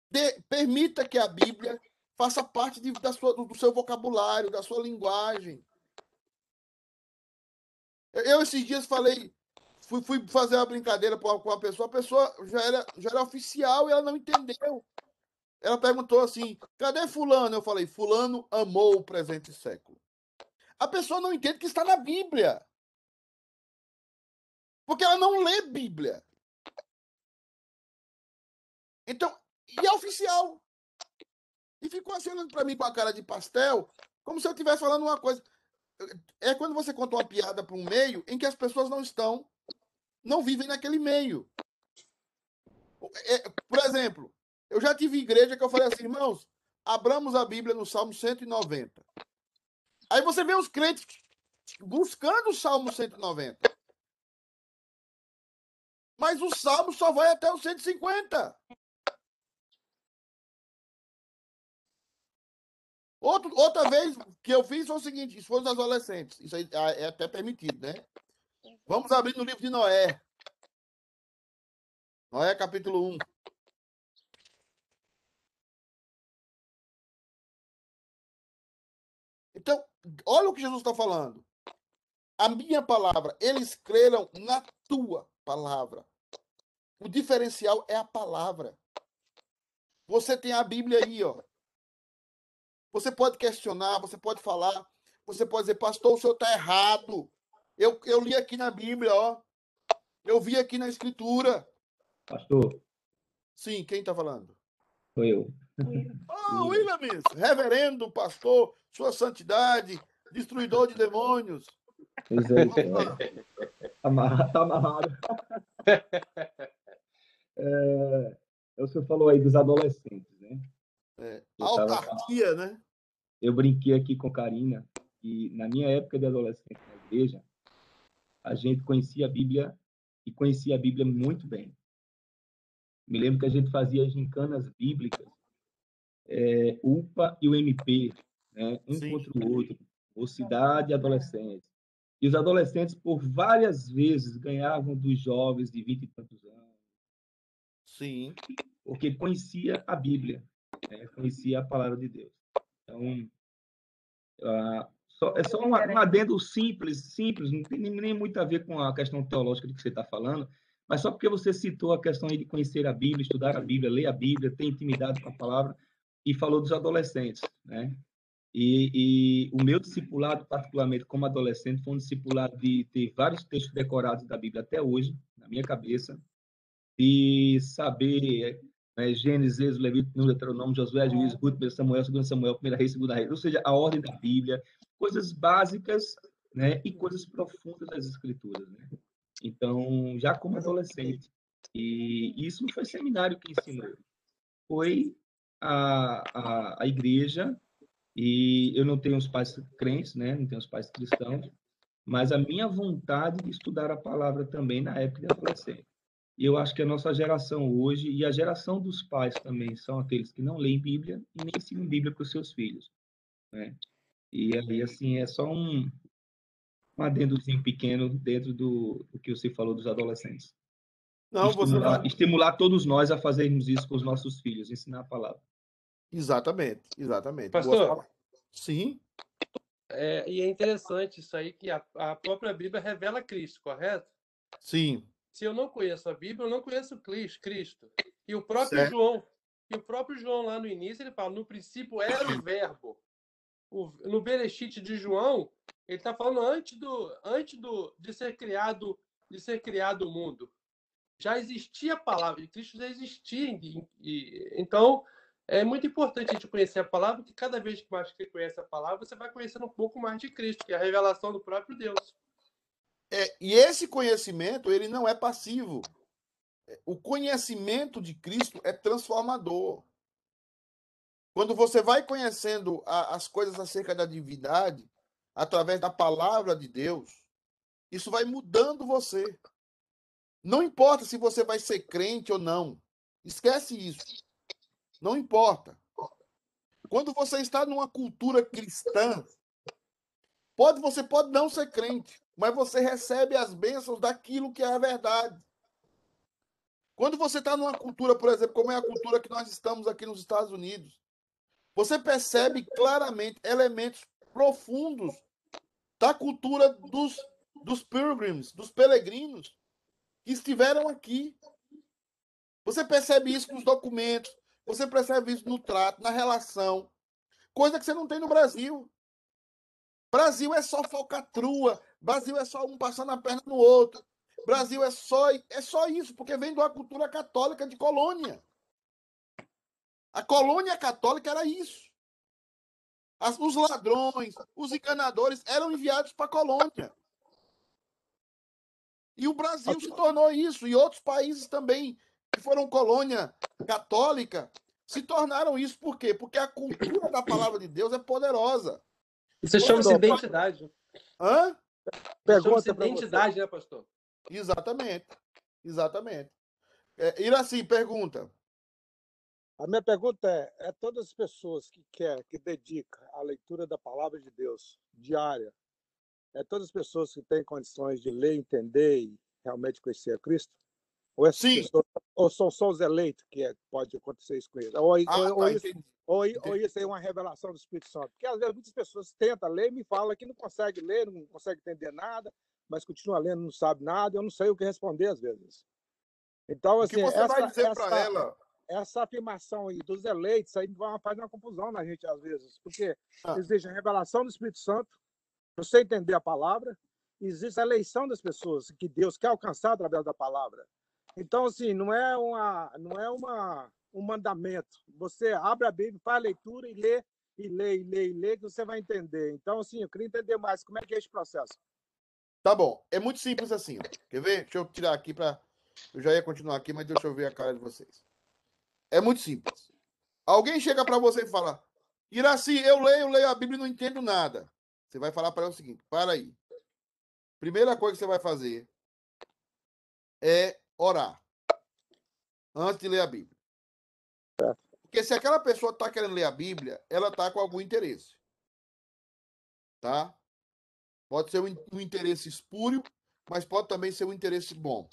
De, permita que a Bíblia faça parte de, da sua, do seu vocabulário, da sua linguagem. Eu, esses dias, falei, fui, fui fazer uma brincadeira com uma pessoa, a pessoa já era, já era oficial e ela não entendeu. Ela perguntou assim: cadê Fulano? Eu falei: Fulano amou o presente século. A pessoa não entende que está na Bíblia. Porque ela não lê Bíblia. Então, e é oficial. E ficou assim olhando para mim com a cara de pastel, como se eu estivesse falando uma coisa. é quando você conta uma piada para um meio em que as pessoas não estão, não vivem naquele meio. É, por exemplo, eu já tive igreja que eu falei assim, irmãos, abramos a Bíblia no Salmo 190. Aí você vê os crentes buscando o Salmo 190. Mas o Salmo só vai até o 150. Outro, outra vez que eu fiz foi o seguinte: isso foi os adolescentes. Isso aí ah, é até permitido, né? Vamos abrir no livro de Noé. Noé, capítulo 1. Olha o que Jesus está falando. A minha palavra, eles creram na tua palavra. O diferencial é a palavra. Você tem a Bíblia aí, ó. Você pode questionar, você pode falar, você pode dizer, pastor, o senhor está errado. Eu, eu li aqui na Bíblia, ó. Eu vi aqui na Escritura. Pastor. Sim, quem está falando? Sou eu. Oh, Williams, reverendo, pastor, sua santidade, destruidor de demônios. Pois é, é. Amarrado, tá amarrado. É, o senhor falou aí dos adolescentes, né? É, autarquia, tava, né? Eu brinquei aqui com Karina e na minha época de adolescente na igreja, a gente conhecia a Bíblia e conhecia a Bíblia muito bem. Me lembro que a gente fazia gincanas bíblicas, é, UPA e o MP, né? um Sim. contra o outro, mocidade e adolescentes. E os adolescentes, por várias vezes, ganhavam dos jovens de vinte e tantos anos. Sim. Porque conhecia a Bíblia, né? conhecia a palavra de Deus. Então, uh, só, é só um, um adendo simples, simples, não tem nem, nem muito a ver com a questão teológica do que você está falando, mas só porque você citou a questão de conhecer a Bíblia, estudar a Bíblia, ler a Bíblia, ter intimidade com a palavra, e falou dos adolescentes, né? E, e, o meu discipulado, particularmente como adolescente, foi um discipulado de ter vários textos decorados da Bíblia até hoje, na minha cabeça, e saber né, Gênesis, Êxodo, Levítico, Deuteronômio, Josué, Juízo, Ruth, 1 Samuel, 2 Samuel, 1 Reis, 2 Reis, ou seja, a ordem da Bíblia, coisas básicas né, e coisas profundas das Escrituras. Né? Então, já como adolescente, e isso não foi seminário que ensinou, foi a, a, a igreja e eu não tenho os pais crentes, né? Não tenho os pais cristãos, mas a minha vontade de estudar a palavra também na época de adolescente. E eu acho que a nossa geração hoje e a geração dos pais também são aqueles que não leem Bíblia e nem ensinam Bíblia para os seus filhos, né? E aí assim é só um um adendozinho pequeno dentro do, do que você falou dos adolescentes. Não, estimular, você... estimular todos nós a fazermos isso com os nossos filhos, ensinar a palavra. Exatamente, exatamente. Pastor, sim. É, e é interessante isso aí que a, a própria Bíblia revela Cristo, correto? Sim. Se eu não conheço a Bíblia, eu não conheço Cristo. E o próprio certo. João, e o próprio João lá no início, ele fala, no princípio era o verbo. O, no Berechite de João, ele está falando antes do antes do de ser criado de ser criado o mundo. Já existia a palavra de Cristo, já existia. E, e, então, é muito importante a gente conhecer a palavra, porque cada vez que mais você conhece a palavra, você vai conhecendo um pouco mais de Cristo, que é a revelação do próprio Deus. É, e esse conhecimento, ele não é passivo. O conhecimento de Cristo é transformador. Quando você vai conhecendo a, as coisas acerca da divindade, através da palavra de Deus, isso vai mudando você. Não importa se você vai ser crente ou não. Esquece isso. Não importa. Quando você está numa cultura cristã, pode você pode não ser crente, mas você recebe as bênçãos daquilo que é a verdade. Quando você está numa cultura, por exemplo, como é a cultura que nós estamos aqui nos Estados Unidos, você percebe claramente elementos profundos da cultura dos, dos pilgrims, dos peregrinos que estiveram aqui. Você percebe isso nos documentos, você percebe isso no trato, na relação. Coisa que você não tem no Brasil. Brasil é só falcatrua. Brasil é só um passando a perna no outro. Brasil é só, é só isso, porque vem de uma cultura católica de colônia. A colônia católica era isso. As- os ladrões, os enganadores eram enviados para a colônia. E o Brasil se tornou isso, e outros países também, que foram colônia católica, se tornaram isso. Por quê? Porque a cultura da palavra de Deus é poderosa. Isso chama-se identidade. Hã? Chama-se pra você. identidade, né, pastor? Exatamente. Exatamente. É, Iraci, pergunta. A minha pergunta é: é todas as pessoas que quer, que dedica à leitura da palavra de Deus diária, é todas as pessoas que têm condições de ler, entender e realmente conhecer a Cristo? Ou, pessoas, ou são só os eleitos que é- pode acontecer isso com eles? Ou, Ah, ou, ou tá, isso, entendi. ou, ou isso é uma revelação do Espírito Santo? Porque às vezes muitas pessoas tentam ler e me falam que não consegue ler, não consegue entender nada, mas continua lendo, não sabe nada, eu não sei o que responder às vezes. Então, assim, essa, essa- essa afirmação aí dos eleitos aí faz uma confusão na gente às vezes, porque Ah. existe a revelação do Espírito Santo, você entender a palavra, existe a eleição das pessoas que Deus quer alcançar através da palavra. Então, assim, não é uma, não é uma, um mandamento. Você abre a Bíblia, faz a leitura e lê, e lê, e lê, e lê, que você vai entender. Então, assim, eu queria entender mais como é que é esse processo. Tá bom. É muito simples assim. Quer ver? Deixa eu tirar aqui para. Eu já ia continuar aqui, mas deixa eu ver a cara de vocês. É muito simples. Alguém chega para você e fala: Iraci, eu leio, leio a Bíblia e não entendo nada. Você vai falar para ela o seguinte: para aí. Primeira coisa que você vai fazer é orar antes de ler a Bíblia. Porque se aquela pessoa está querendo ler a Bíblia, ela está com algum interesse. Tá? Pode ser um in- um interesse espúrio, mas pode também ser um interesse bom.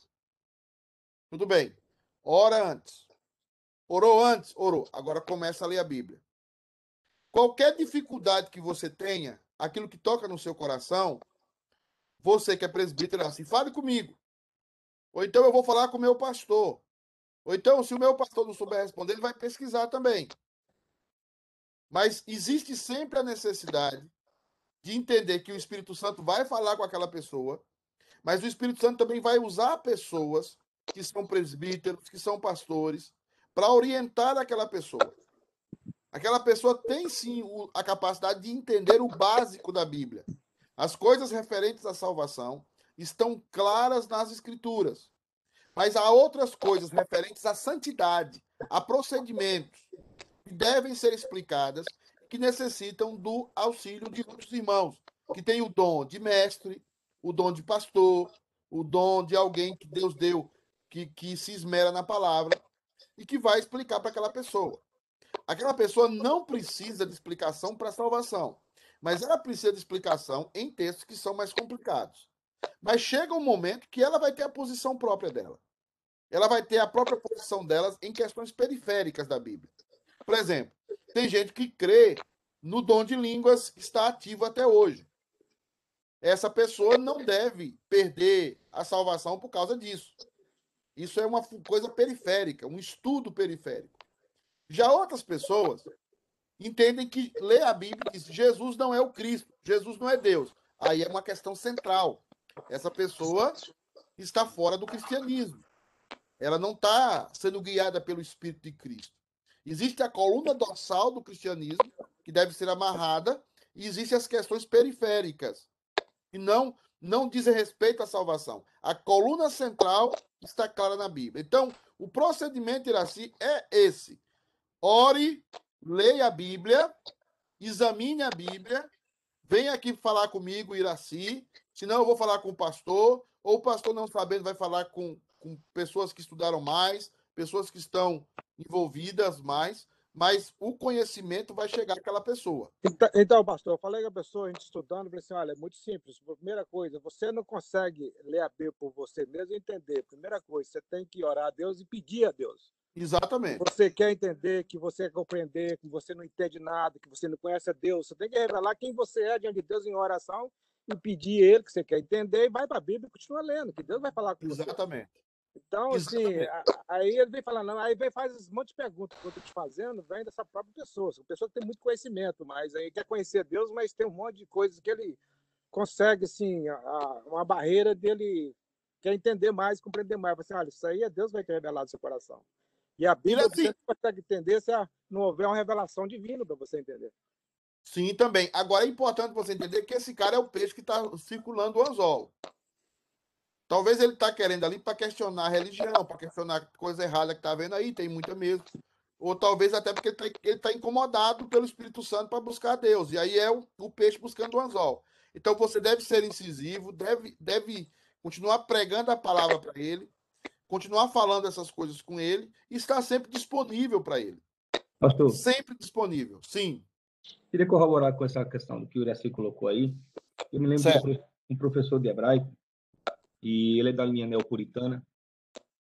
Tudo bem. Ora antes. Orou antes? Orou. Agora começa a ler a Bíblia. Qualquer dificuldade que você tenha, aquilo que toca no seu coração, você que é presbítero, assim, fale comigo. Ou então eu vou falar com o meu pastor. Ou então, se o meu pastor não souber responder, ele vai pesquisar também. Mas existe sempre a necessidade de entender que o Espírito Santo vai falar com aquela pessoa, mas o Espírito Santo também vai usar pessoas que são presbíteros, que são pastores, para orientar aquela pessoa. Aquela pessoa tem sim o- a capacidade de entender o básico da Bíblia. As coisas referentes à salvação estão claras nas Escrituras. Mas há outras coisas referentes à santidade, a procedimentos, que devem ser explicadas, que necessitam do auxílio de outros irmãos, que têm o dom de mestre, o dom de pastor, o dom de alguém que Deus deu, que, que se esmera na palavra e que vai explicar para aquela pessoa. Aquela pessoa não precisa de explicação para salvação, mas ela precisa de explicação em textos que são mais complicados. Mas chega um momento que ela vai ter a posição própria dela. Ela vai ter a própria posição delas em questões periféricas da Bíblia. Por exemplo, tem gente que crê no dom de línguas está ativo até hoje. Essa pessoa não deve perder a salvação por causa disso. Isso é uma coisa periférica, um estudo periférico. Já outras pessoas entendem que ler a Bíblia diz Jesus não é o Cristo, Jesus não é Deus. Aí é uma questão central. Essa pessoa está fora do cristianismo. Ela não está sendo guiada pelo Espírito de Cristo. Existe a coluna dorsal do cristianismo, que deve ser amarrada, e existem as questões periféricas, que não, não dizem respeito à salvação. A coluna central está clara na Bíblia. Então, o procedimento, Iraci, é esse. Ore, leia a Bíblia, examine a Bíblia, venha aqui falar comigo, Iraci, senão eu vou falar com o pastor, ou o pastor não sabendo vai falar com, com pessoas que estudaram mais, pessoas que estão envolvidas mais, mas o conhecimento vai chegar àquela pessoa. Então, então, pastor, eu falei com a pessoa, a gente estudando, falei assim, olha, é muito simples. Primeira coisa, você não consegue ler a Bíblia por você mesmo entender. Primeira coisa, você tem que orar a Deus e pedir a Deus. Exatamente. Você quer entender, que você quer compreender, que você não entende nada, que você não conhece a Deus. Você tem que revelar quem você é diante de Deus em oração e pedir Ele que você quer entender e vai para a Bíblia e continua lendo, que Deus vai falar com você. Exatamente. Então, assim, Exatamente. a- a- aí ele vem falando, aí vem faz um monte de perguntas que eu estou te fazendo, vem dessa própria pessoa. Uma pessoa que tem muito conhecimento, mas aí quer conhecer Deus, mas tem um monte de coisas que ele consegue, assim, a- a- uma barreira dele quer entender mais, compreender mais. Assim, olha, isso aí é Deus que vai ter revelado no seu coração. E a Bíblia assim você consegue entender se não houver uma revelação divina para você entender. Sim, também. Agora é importante você entender que esse cara é o peixe que está circulando o anzol. Talvez ele está querendo ali para questionar a religião, para questionar coisa errada que está vendo aí, tem muita mesmo. Ou talvez até porque ele está tá incomodado pelo Espírito Santo para buscar Deus. E aí é o, o, peixe buscando o anzol. Então você deve ser incisivo, deve, deve continuar pregando a palavra para ele, continuar falando essas coisas com ele e estar sempre disponível para ele. Pastor. Sempre disponível, sim. Queria corroborar com essa questão do que o Iraci colocou aí. Eu me lembro certo. de um professor de hebraico, e ele é da linha neopuritana.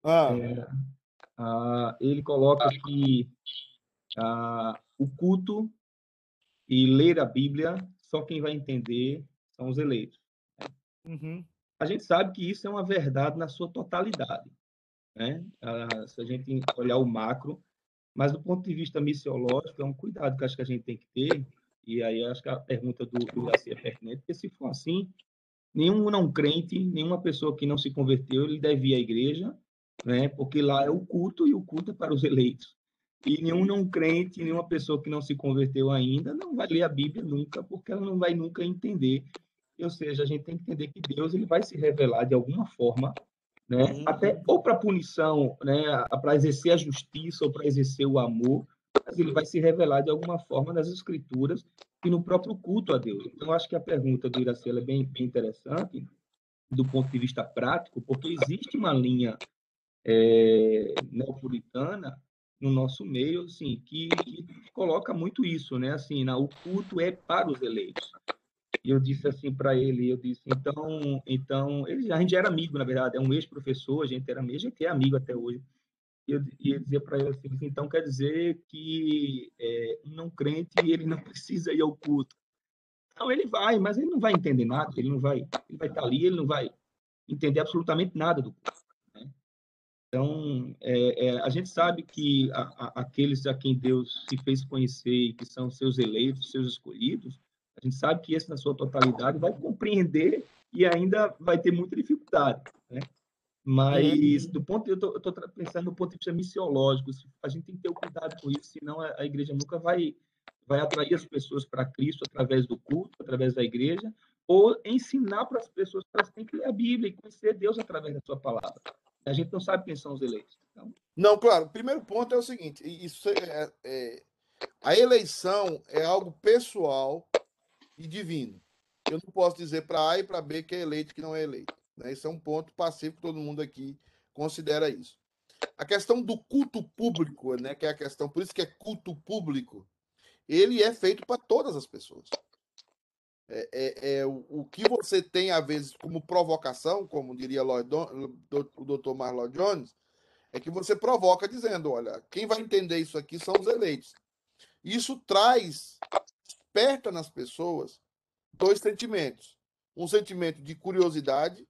Ah. É, ah, ele coloca que ah, o culto e ler a Bíblia, só quem vai entender são os eleitos. Uhum. A gente sabe que isso é uma verdade na sua totalidade. Né? Se a gente olhar o macro, mas do ponto de vista missiológico, é um cuidado que acho que a gente tem que ter, e aí acho que a pergunta do, do Garcia é pertinente, porque se for assim, nenhum não crente, nenhuma pessoa que não se converteu, ele deve ir à igreja, né? porque lá é o culto, e o culto é para os eleitos. E nenhum não crente, nenhuma pessoa que não se converteu ainda, não vai ler a Bíblia nunca, porque ela não vai nunca entender. Ou seja, a gente tem que entender que Deus ele vai se revelar de alguma forma né? Uhum. Até ou para punição, né? Para exercer a justiça ou para exercer o amor, mas ele vai se revelar de alguma forma nas escrituras e no próprio culto a Deus. Então, acho que a pergunta do Iracema é bem, bem interessante do ponto de vista prático, porque existe uma linha é, neopuritana no nosso meio, assim, que, que, coloca muito isso, né? Assim, na, o culto é para os eleitos. E eu disse assim para ele, eu disse, então, então, ele, a gente era amigo, na verdade, é um ex-professor, a gente era amigo, a gente é amigo até hoje. E eu, e eu dizia para ele assim, então quer dizer que é, um não crente, ele não precisa ir ao culto. Não, ele vai, mas ele não vai entender nada, ele não vai, ele vai estar ali, ele não vai entender absolutamente nada do culto. Né? Então, é, é, a gente sabe que a, a, aqueles a quem Deus se fez conhecer, que são seus eleitos, seus escolhidos, a gente sabe que esse, na sua totalidade, vai compreender e ainda vai ter muita dificuldade, né? Mas, do ponto eu estou pensando no ponto de vista missiológico, a gente tem que ter o cuidado com isso, senão a, a igreja nunca vai, vai atrair as pessoas para Cristo através do culto, através da igreja, ou ensinar para as pessoas que elas têm que ler a Bíblia e conhecer Deus através da sua palavra. A gente não sabe quem são os eleitos. Então... Não, claro. O primeiro ponto é o seguinte: isso é, é, a eleição é algo pessoal e divino. Eu não posso dizer para A e para B que é eleito e que não é eleito. Né? Isso é um ponto pacífico, todo mundo aqui considera isso. A questão do culto público, né, que é a questão, por isso que é culto público, ele é feito para todas as pessoas. É, é, é o, o, que você tem, às vezes, como provocação, como diria Lloyd, o doutor Marlon Jones, é que você provoca dizendo: olha, quem vai entender isso aqui são os eleitos. Isso traz desperta nas pessoas dois sentimentos. Um sentimento de curiosidade,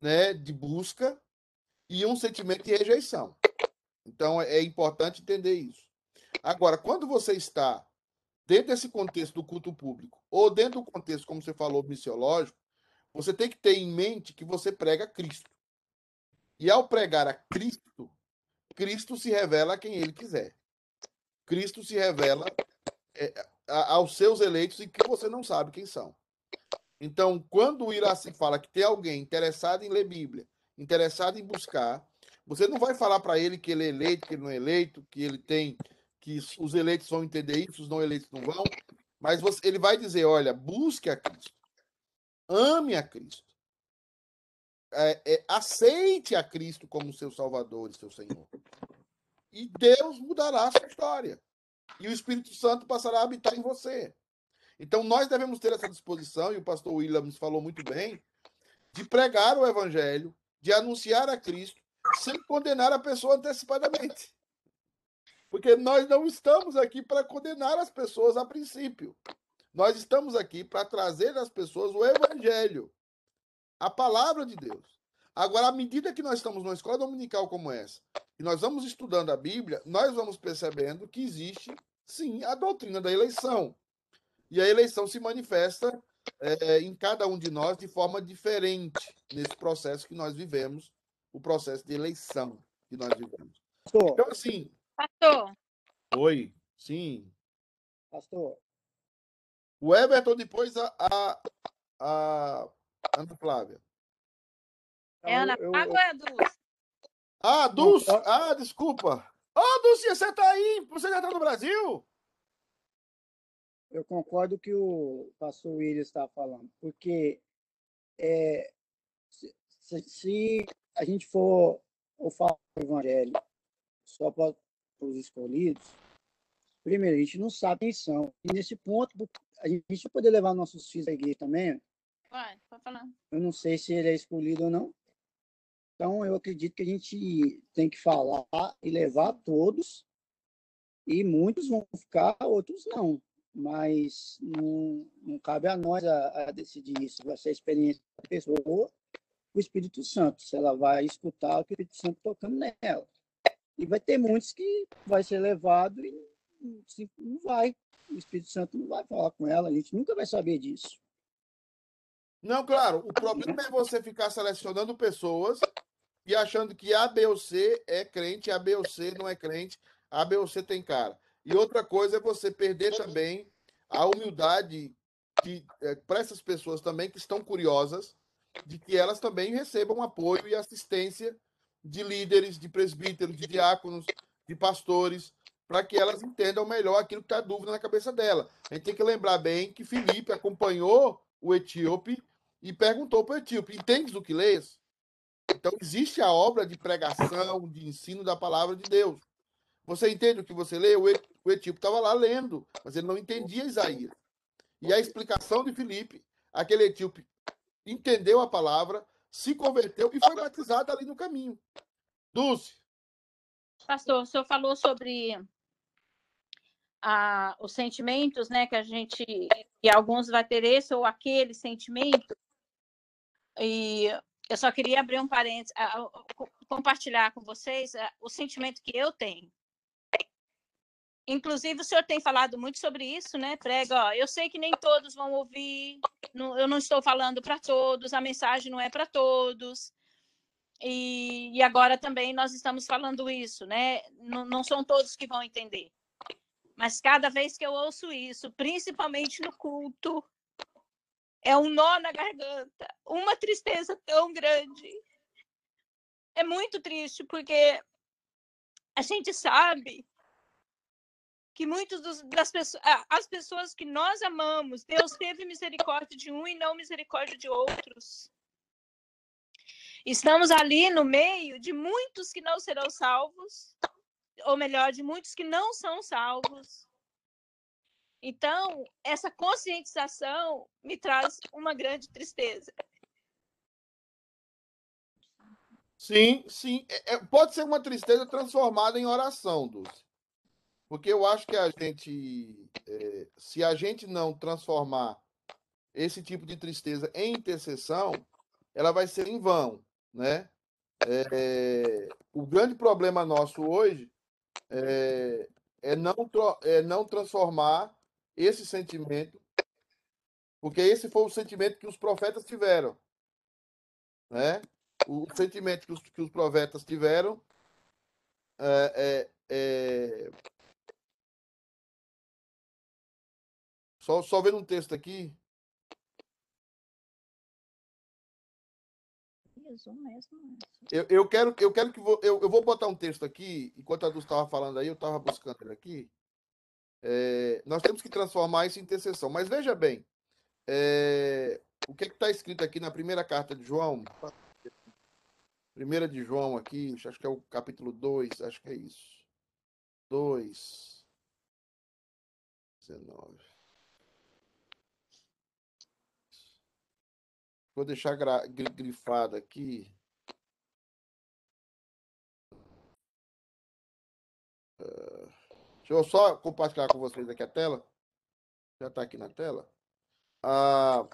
né, de busca, e um sentimento de rejeição. Então é importante entender isso. Agora, quando você está dentro desse contexto do culto público, ou dentro do contexto, como você falou, missiológico, você tem que ter em mente que você prega Cristo. E ao pregar a Cristo, Cristo se revela a quem ele quiser. Cristo se revela aos seus eleitos e que você não sabe quem são. Então, quando o Iraci fala que tem alguém interessado em ler Bíblia, interessado em buscar, você não vai falar para ele que ele é eleito, que ele não é eleito, que ele tem, que os eleitos vão entender isso, os não eleitos não vão, mas você, ele vai dizer: olha, busque a Cristo, ame a Cristo, é, é, aceite a Cristo como seu Salvador e seu Senhor. E Deus mudará a sua história e o Espírito Santo passará a habitar em você. Então nós devemos ter essa disposição, e o pastor Williams falou muito bem, de pregar o evangelho, de anunciar a Cristo, sem condenar a pessoa antecipadamente. Porque nós não estamos aqui para condenar as pessoas a princípio. Nós estamos aqui para trazer às pessoas o evangelho, a palavra de Deus. Agora, à medida que nós estamos numa escola dominical como essa, e nós vamos estudando a Bíblia, nós vamos percebendo que existe Sim, a doutrina da eleição. E a eleição se manifesta é, em cada um de nós de forma diferente nesse processo que nós vivemos, o processo de eleição que nós vivemos. Pastor. Então, assim. Pastor. Oi, sim. Pastor, O Everton, depois a, a, a Ana Flávia. É Ana Flávia ou é a Dulce? Ah, Dulce! Ah, desculpa. Ô, Dulce, você tá aí? Você já tá no Brasil? Eu concordo com o que o pastor William está falando, porque é, se, se- a gente for, for falar do evangelho só para os escolhidos, primeiro, a gente não sabe quem são. E nesse ponto, a gente vai poder levar nossos filhos à igreja também, Vai, pode falar. eu não sei se ele é escolhido ou não. Então, eu acredito que a gente tem que falar e levar todos, e muitos vão ficar, outros não. Mas não, não cabe a nós a, a decidir isso. Vai ser a experiência da pessoa, o Espírito Santo, se ela vai escutar o que o Espírito Santo tocando nela. E vai ter muitos que vai ser levado e não vai. O Espírito Santo não vai falar com ela, a gente nunca vai saber disso. Não, claro. O problema é você ficar selecionando pessoas e achando que A, B ou C é crente, A, B ou C não é crente, A, B ou C tem cara. E outra coisa é você perder também a humildade para essas pessoas também que estão curiosas de que elas também recebam apoio e assistência de líderes, de presbíteros, de diáconos, de pastores, para que elas entendam melhor aquilo que está dúvida na cabeça dela. A gente tem que lembrar bem que Filipe acompanhou o etíope e perguntou para o etíope: entendes o que lês? Então, existe a obra de pregação, de ensino da palavra de Deus. Você entende o que você lê? O etíope estava lá lendo, mas ele não entendia Isaías. E a explicação de Filipe, aquele etíope entendeu a palavra, se converteu e foi batizado ali no caminho. Dulce, Pastor, o senhor falou sobre ah, os sentimentos, né? Que a gente, que alguns vai ter esse ou aquele sentimento. E eu só queria abrir um parênteses, co- compartilhar com vocês o sentimento que eu tenho. Inclusive, o senhor tem falado muito sobre isso, né? Prega, ó, eu sei que nem todos vão ouvir, não- eu não estou falando para todos, a mensagem não é para todos. E, e agora também nós estamos falando isso, né? Não são todos que vão entender. Mas cada vez que eu ouço isso, principalmente no culto, é um nó na garganta, uma tristeza tão grande. É muito triste, porque a gente sabe que muitas das pessoas, as pessoas que nós amamos, Deus teve misericórdia de um e não misericórdia de outros. Estamos ali no meio de muitos que não serão salvos, ou melhor, de muitos que não são salvos. Então, essa conscientização me traz uma grande tristeza. sim, sim. É- é- pode ser uma tristeza transformada em oração, Dulce. Porque eu acho que a gente, é, se a gente não transformar esse tipo de tristeza em intercessão, ela vai ser em vão, né? É, o grande problema nosso hoje é, é não, é não transformar esse sentimento, porque esse foi o sentimento que os profetas tiveram, né? O sentimento que os, que os profetas tiveram é, é, é, Só, só vendo um texto aqui. Eu, eu quero, eu quero que vo- eu, eu vou botar um texto aqui, enquanto a Dulce estava falando aí, eu estava buscando ele aqui. É, nós temos que transformar isso em intercessão. Mas veja bem, é, o que está escrito aqui na primeira carta de João? Primeira de João aqui, acho que é o capítulo 2, acho que é isso. 2, 19. Vou deixar grifado aqui. Ah, deixa eu só compartilhar com vocês aqui a tela. Já está aqui na tela. Ah,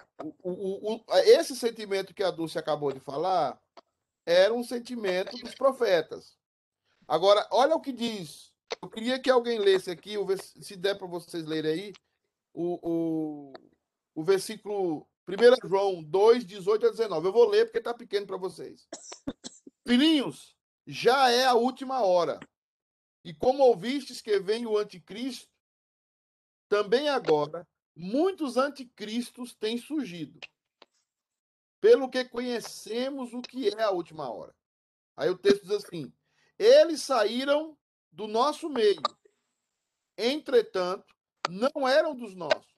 o, o- o- esse sentimento que a Dulce acabou de falar era um sentimento dos profetas. Agora, olha o que diz. Eu queria que alguém lesse aqui, se der para vocês lerem aí, o, o versículo 1 João 2, 18 a 19. Eu vou ler porque está pequeno para vocês. Filhinhos, já é a última hora. E como ouvistes que vem o anticristo, também agora muitos anticristos têm surgido, pelo que conhecemos o que é a última hora. Aí o texto diz assim: eles saíram do nosso meio, entretanto, não eram dos nossos.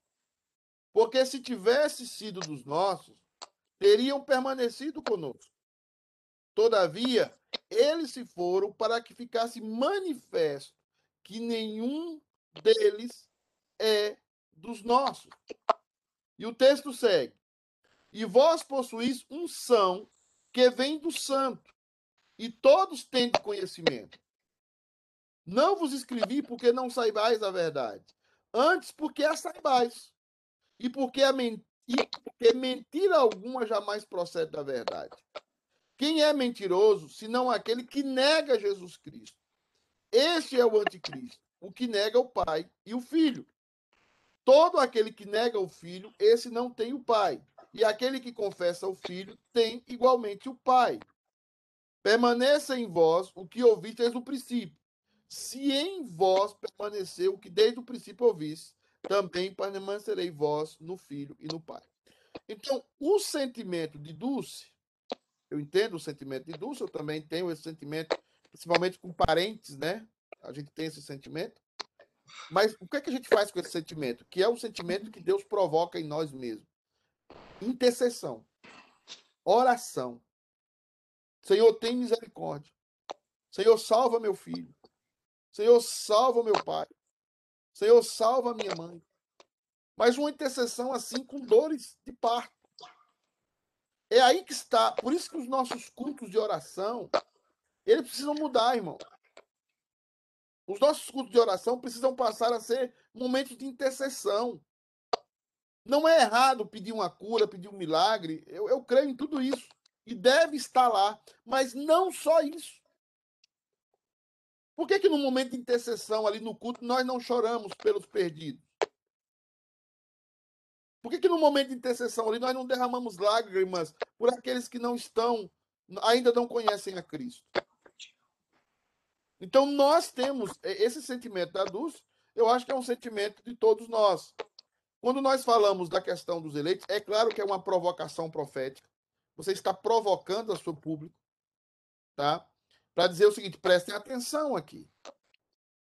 Porque se tivesse sido dos nossos, teriam permanecido conosco. Todavia, eles se foram para que ficasse manifesto que nenhum deles é dos nossos. E o texto segue: E vós possuís um são que vem do santo, e todos têm conhecimento. Não vos escrevi porque não saibais a verdade, antes porque a saibais, e porque, a e porque mentira alguma jamais procede da verdade. Quem é mentiroso, senão aquele que nega Jesus Cristo? Este é o anticristo, o que nega o Pai e o Filho. Todo aquele que nega o Filho, esse não tem o Pai. E aquele que confessa o Filho tem igualmente o Pai. Permaneça em vós o que ouvistes no princípio. Se em vós permaneceu o que desde o princípio ouviste, também permanecerei vós no Filho e no Pai. Então, o sentimento de Dulce, eu entendo o sentimento de Dulce, eu também tenho esse sentimento, principalmente com parentes, né? A gente tem esse sentimento. Mas o que, é que a gente faz com esse sentimento? Que é o sentimento que Deus provoca em nós mesmos. Intercessão. Oração. Senhor, tem misericórdia. Senhor, salva meu filho. Senhor, salva meu pai. Senhor, salva minha mãe. Mas uma intercessão assim com dores de parto. É aí que está. Por isso que os nossos cultos de oração, eles precisam mudar, irmão. Os nossos cultos de oração precisam passar a ser momentos de intercessão. Não é errado pedir uma cura, pedir um milagre. Eu, eu creio em tudo isso e deve estar lá, mas não só isso. Por que, que no momento de intercessão ali no culto nós não choramos pelos perdidos? Por que, que no momento de intercessão ali nós não derramamos lágrimas por aqueles que não estão, ainda não conhecem a Cristo? Então nós temos esse sentimento da Dulce, eu acho que é um sentimento de todos nós. Quando nós falamos da questão dos eleitos, é claro que é uma provocação profética. Você está provocando o seu público, tá? Para dizer o seguinte: prestem atenção aqui.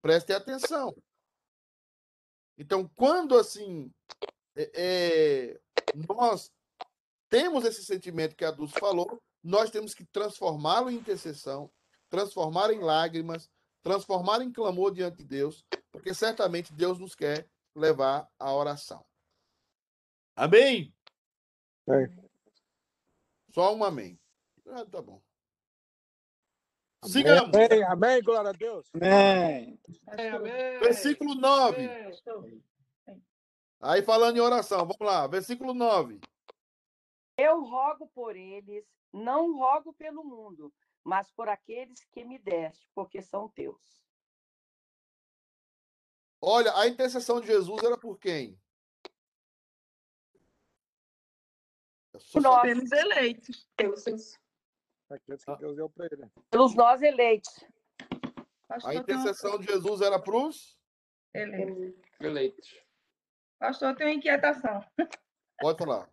Prestem atenção. Então, quando assim é, é, nós temos esse sentimento que a Dulce falou, nós temos que transformá-lo em intercessão, transformar em lágrimas, transformar em clamor diante de Deus, porque certamente Deus nos quer levar à oração. Amém? É. Só um amém. Ah, tá bom. Sigamos. Amém, amém, glória a Deus. Amém. amém. Versículo 9. Aí falando em oração, vamos lá. Versículo 9. Eu rogo por eles, não rogo pelo mundo, mas por aqueles que me deste, porque são teus. Olha, a intercessão de Jesus era por quem? Nós pelos eleitos. Aqueles que Deus deu para ele. Pelos nós eleitos. A intercessão de Jesus era para os eleitos. eleitos. Pastor, tem uma inquietação. Pode falar.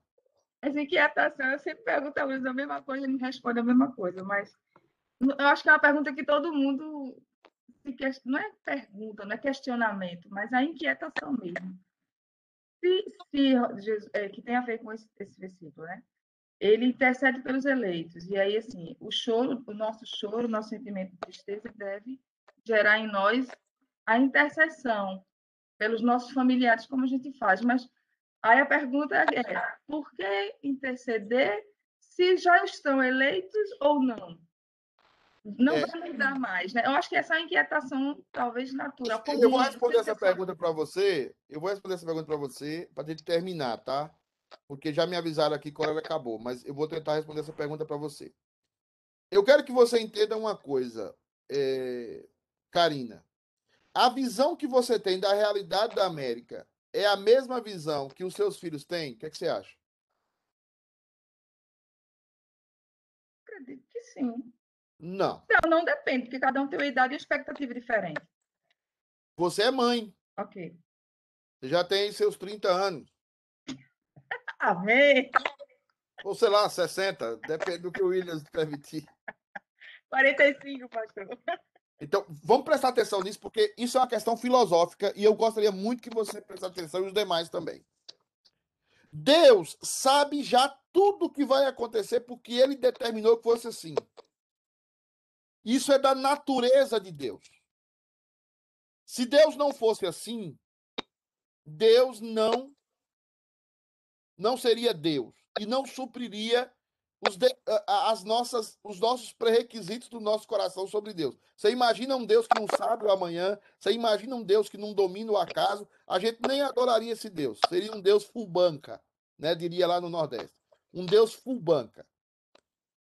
Essa inquietação, eu sempre pergunto a Luiz a mesma coisa, ele me responde a mesma coisa, mas eu acho que é uma pergunta que todo mundo se não é pergunta, não é questionamento, mas a inquietação mesmo se, se Jesus, é, que tem a ver com esse, esse versículo, né? Ele intercede pelos eleitos. E aí, assim, o choro, o nosso choro, o nosso sentimento de tristeza deve gerar em nós a intercessão pelos nossos familiares, como a gente faz. Mas aí a pergunta é: por que interceder se já estão eleitos ou não? não é. vai mudar mais, né? Eu acho que essa é a inquietação, talvez, natural. Eu vou responder essa pergunta para você. Eu vou responder essa pergunta para você para a gente terminar, tá? Porque já me avisaram aqui que a hora acabou, mas eu vou tentar responder essa pergunta para você. Eu quero que você entenda uma coisa, é... Karina. A visão que você tem da realidade da América é a mesma visão que os seus filhos têm? O que, é que você acha? Acredito que sim. Não. Não, não depende, porque cada um tem uma idade e uma expectativa diferente. Você é mãe. Ok. Você já tem seus 30 anos. Amém. Ou sei lá, 60. Depende do que o Williams permitir. 45, pastor. Então, vamos prestar atenção nisso, porque isso é uma questão filosófica e eu gostaria muito que você prestasse atenção e os demais também. Deus sabe já tudo o que vai acontecer porque ele determinou que fosse assim. Isso é da natureza de Deus. Se Deus não fosse assim, Deus não não seria Deus e não supriria os, de, as nossas, os nossos pré-requisitos do nosso coração sobre Deus. Você imagina um Deus que não sabe o amanhã, você imagina um Deus que não domina o acaso, a gente nem adoraria esse Deus. Seria um Deus full banca, né? diria lá no Nordeste. Um Deus full banca.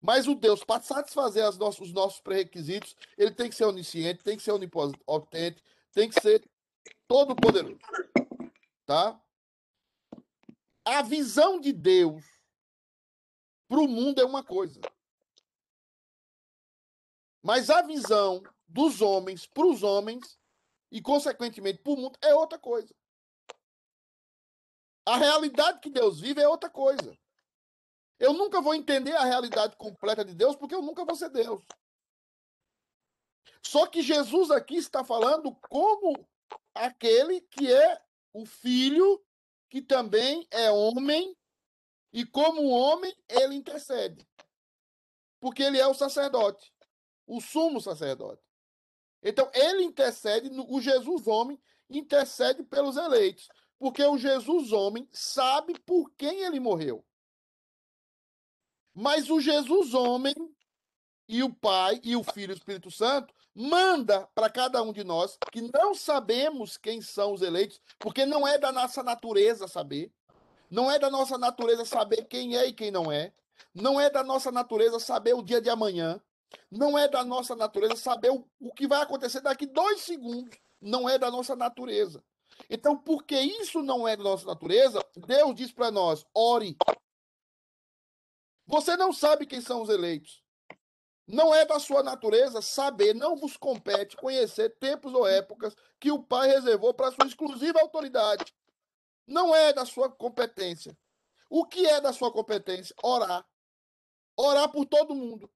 Mas o Deus, para satisfazer as nossos, os nossos pré-requisitos, ele tem que ser onisciente, tem que ser onipotente, tem que ser todo poderoso. Tá? A visão de Deus para o mundo é uma coisa. Mas a visão dos homens para os homens e, consequentemente, para o mundo é outra coisa. A realidade que Deus vive é outra coisa. Eu nunca vou entender a realidade completa de Deus porque eu nunca vou ser Deus. Só que Jesus aqui está falando como aquele que é o filho, que também é homem e como homem, ele intercede. Porque ele é o sacerdote, o sumo sacerdote. Então, ele intercede, o Jesus homem intercede pelos eleitos. Porque o Jesus homem sabe por quem ele morreu. Mas o Jesus homem e o Pai e o Filho e o Espírito Santo manda para cada um de nós que não sabemos quem são os eleitos, porque não é da nossa natureza saber. Não é da nossa natureza saber quem é e quem não é. Não é da nossa natureza saber o dia de amanhã. Não é da nossa natureza saber o, o que vai acontecer daqui dois segundos. Não é da nossa natureza. Então, porque isso não é da nossa natureza, Deus diz para nós: ore. Você não sabe quem são os eleitos. Não é da sua natureza saber, não vos compete conhecer tempos ou épocas que o Pai reservou para sua exclusiva autoridade. Não é da sua competência. O que é da sua competência? Orar. Orar por todo mundo.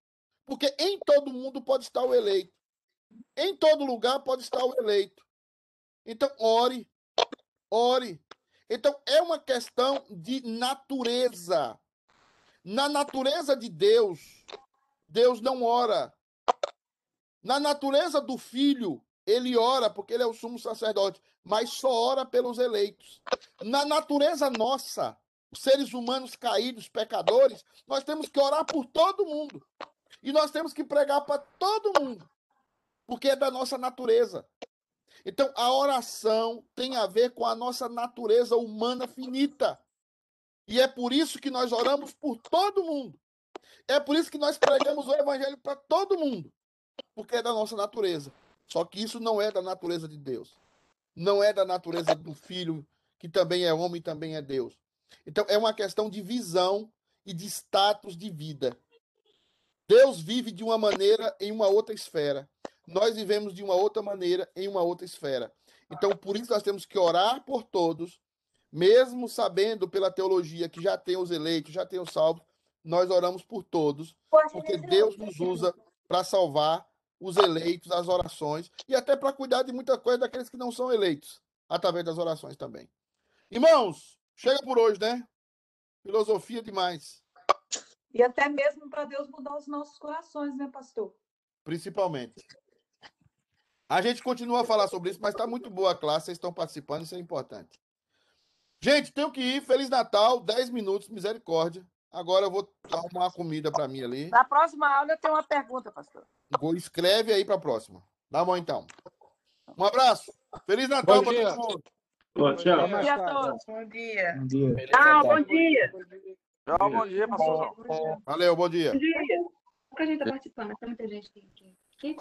Porque em todo mundo pode estar o eleito. Em todo lugar pode estar o eleito. Então, ore. Ore. Então, é uma questão de natureza. Na natureza de Deus, Deus não ora. Na natureza do filho, ele ora porque ele é o sumo sacerdote mas só ora pelos eleitos. Na natureza nossa, os seres humanos caídos, pecadores, nós temos que orar por todo mundo. E nós temos que pregar para todo mundo, porque é da nossa natureza. Então, a oração tem a ver com a nossa natureza humana finita. E é por isso que nós oramos por todo mundo. É por isso que nós pregamos o evangelho para todo mundo, porque é da nossa natureza. Só que isso não é da natureza de Deus não é da natureza do filho, que também é homem e também é Deus. Então, é uma questão de visão e de status de vida. Deus vive de uma maneira em uma outra esfera. Nós vivemos de uma outra maneira em uma outra esfera. Então, por isso nós temos que orar por todos, mesmo sabendo pela teologia que já tem os eleitos, já tem os salvos, nós oramos por todos, porque Deus nos usa para salvar os eleitos, as orações, e até para cuidar de muita coisa daqueles que não são eleitos, através das orações também. Irmãos, chega por hoje, né? Filosofia demais. E até mesmo para Deus mudar os nossos corações, né, pastor? Principalmente. A gente continua a falar sobre isso, mas está muito boa a classe, vocês estão participando, isso é importante. Gente, tenho que ir. Feliz Natal, 10 minutos, misericórdia. Agora eu vou arrumar uma comida para mim ali. Na próxima aula eu tenho uma pergunta, pastor. Escreve aí para a próxima. Tá bom, então. Um abraço. Feliz Natal para todo mundo. Bom, tchau. Bom dia a todos. Bom dia. Bom dia. Tchau, bom dia. Tchau, bom dia, pastor. Valeu, bom dia. Bom dia. Pouca gente está participando, tem muita gente que. que...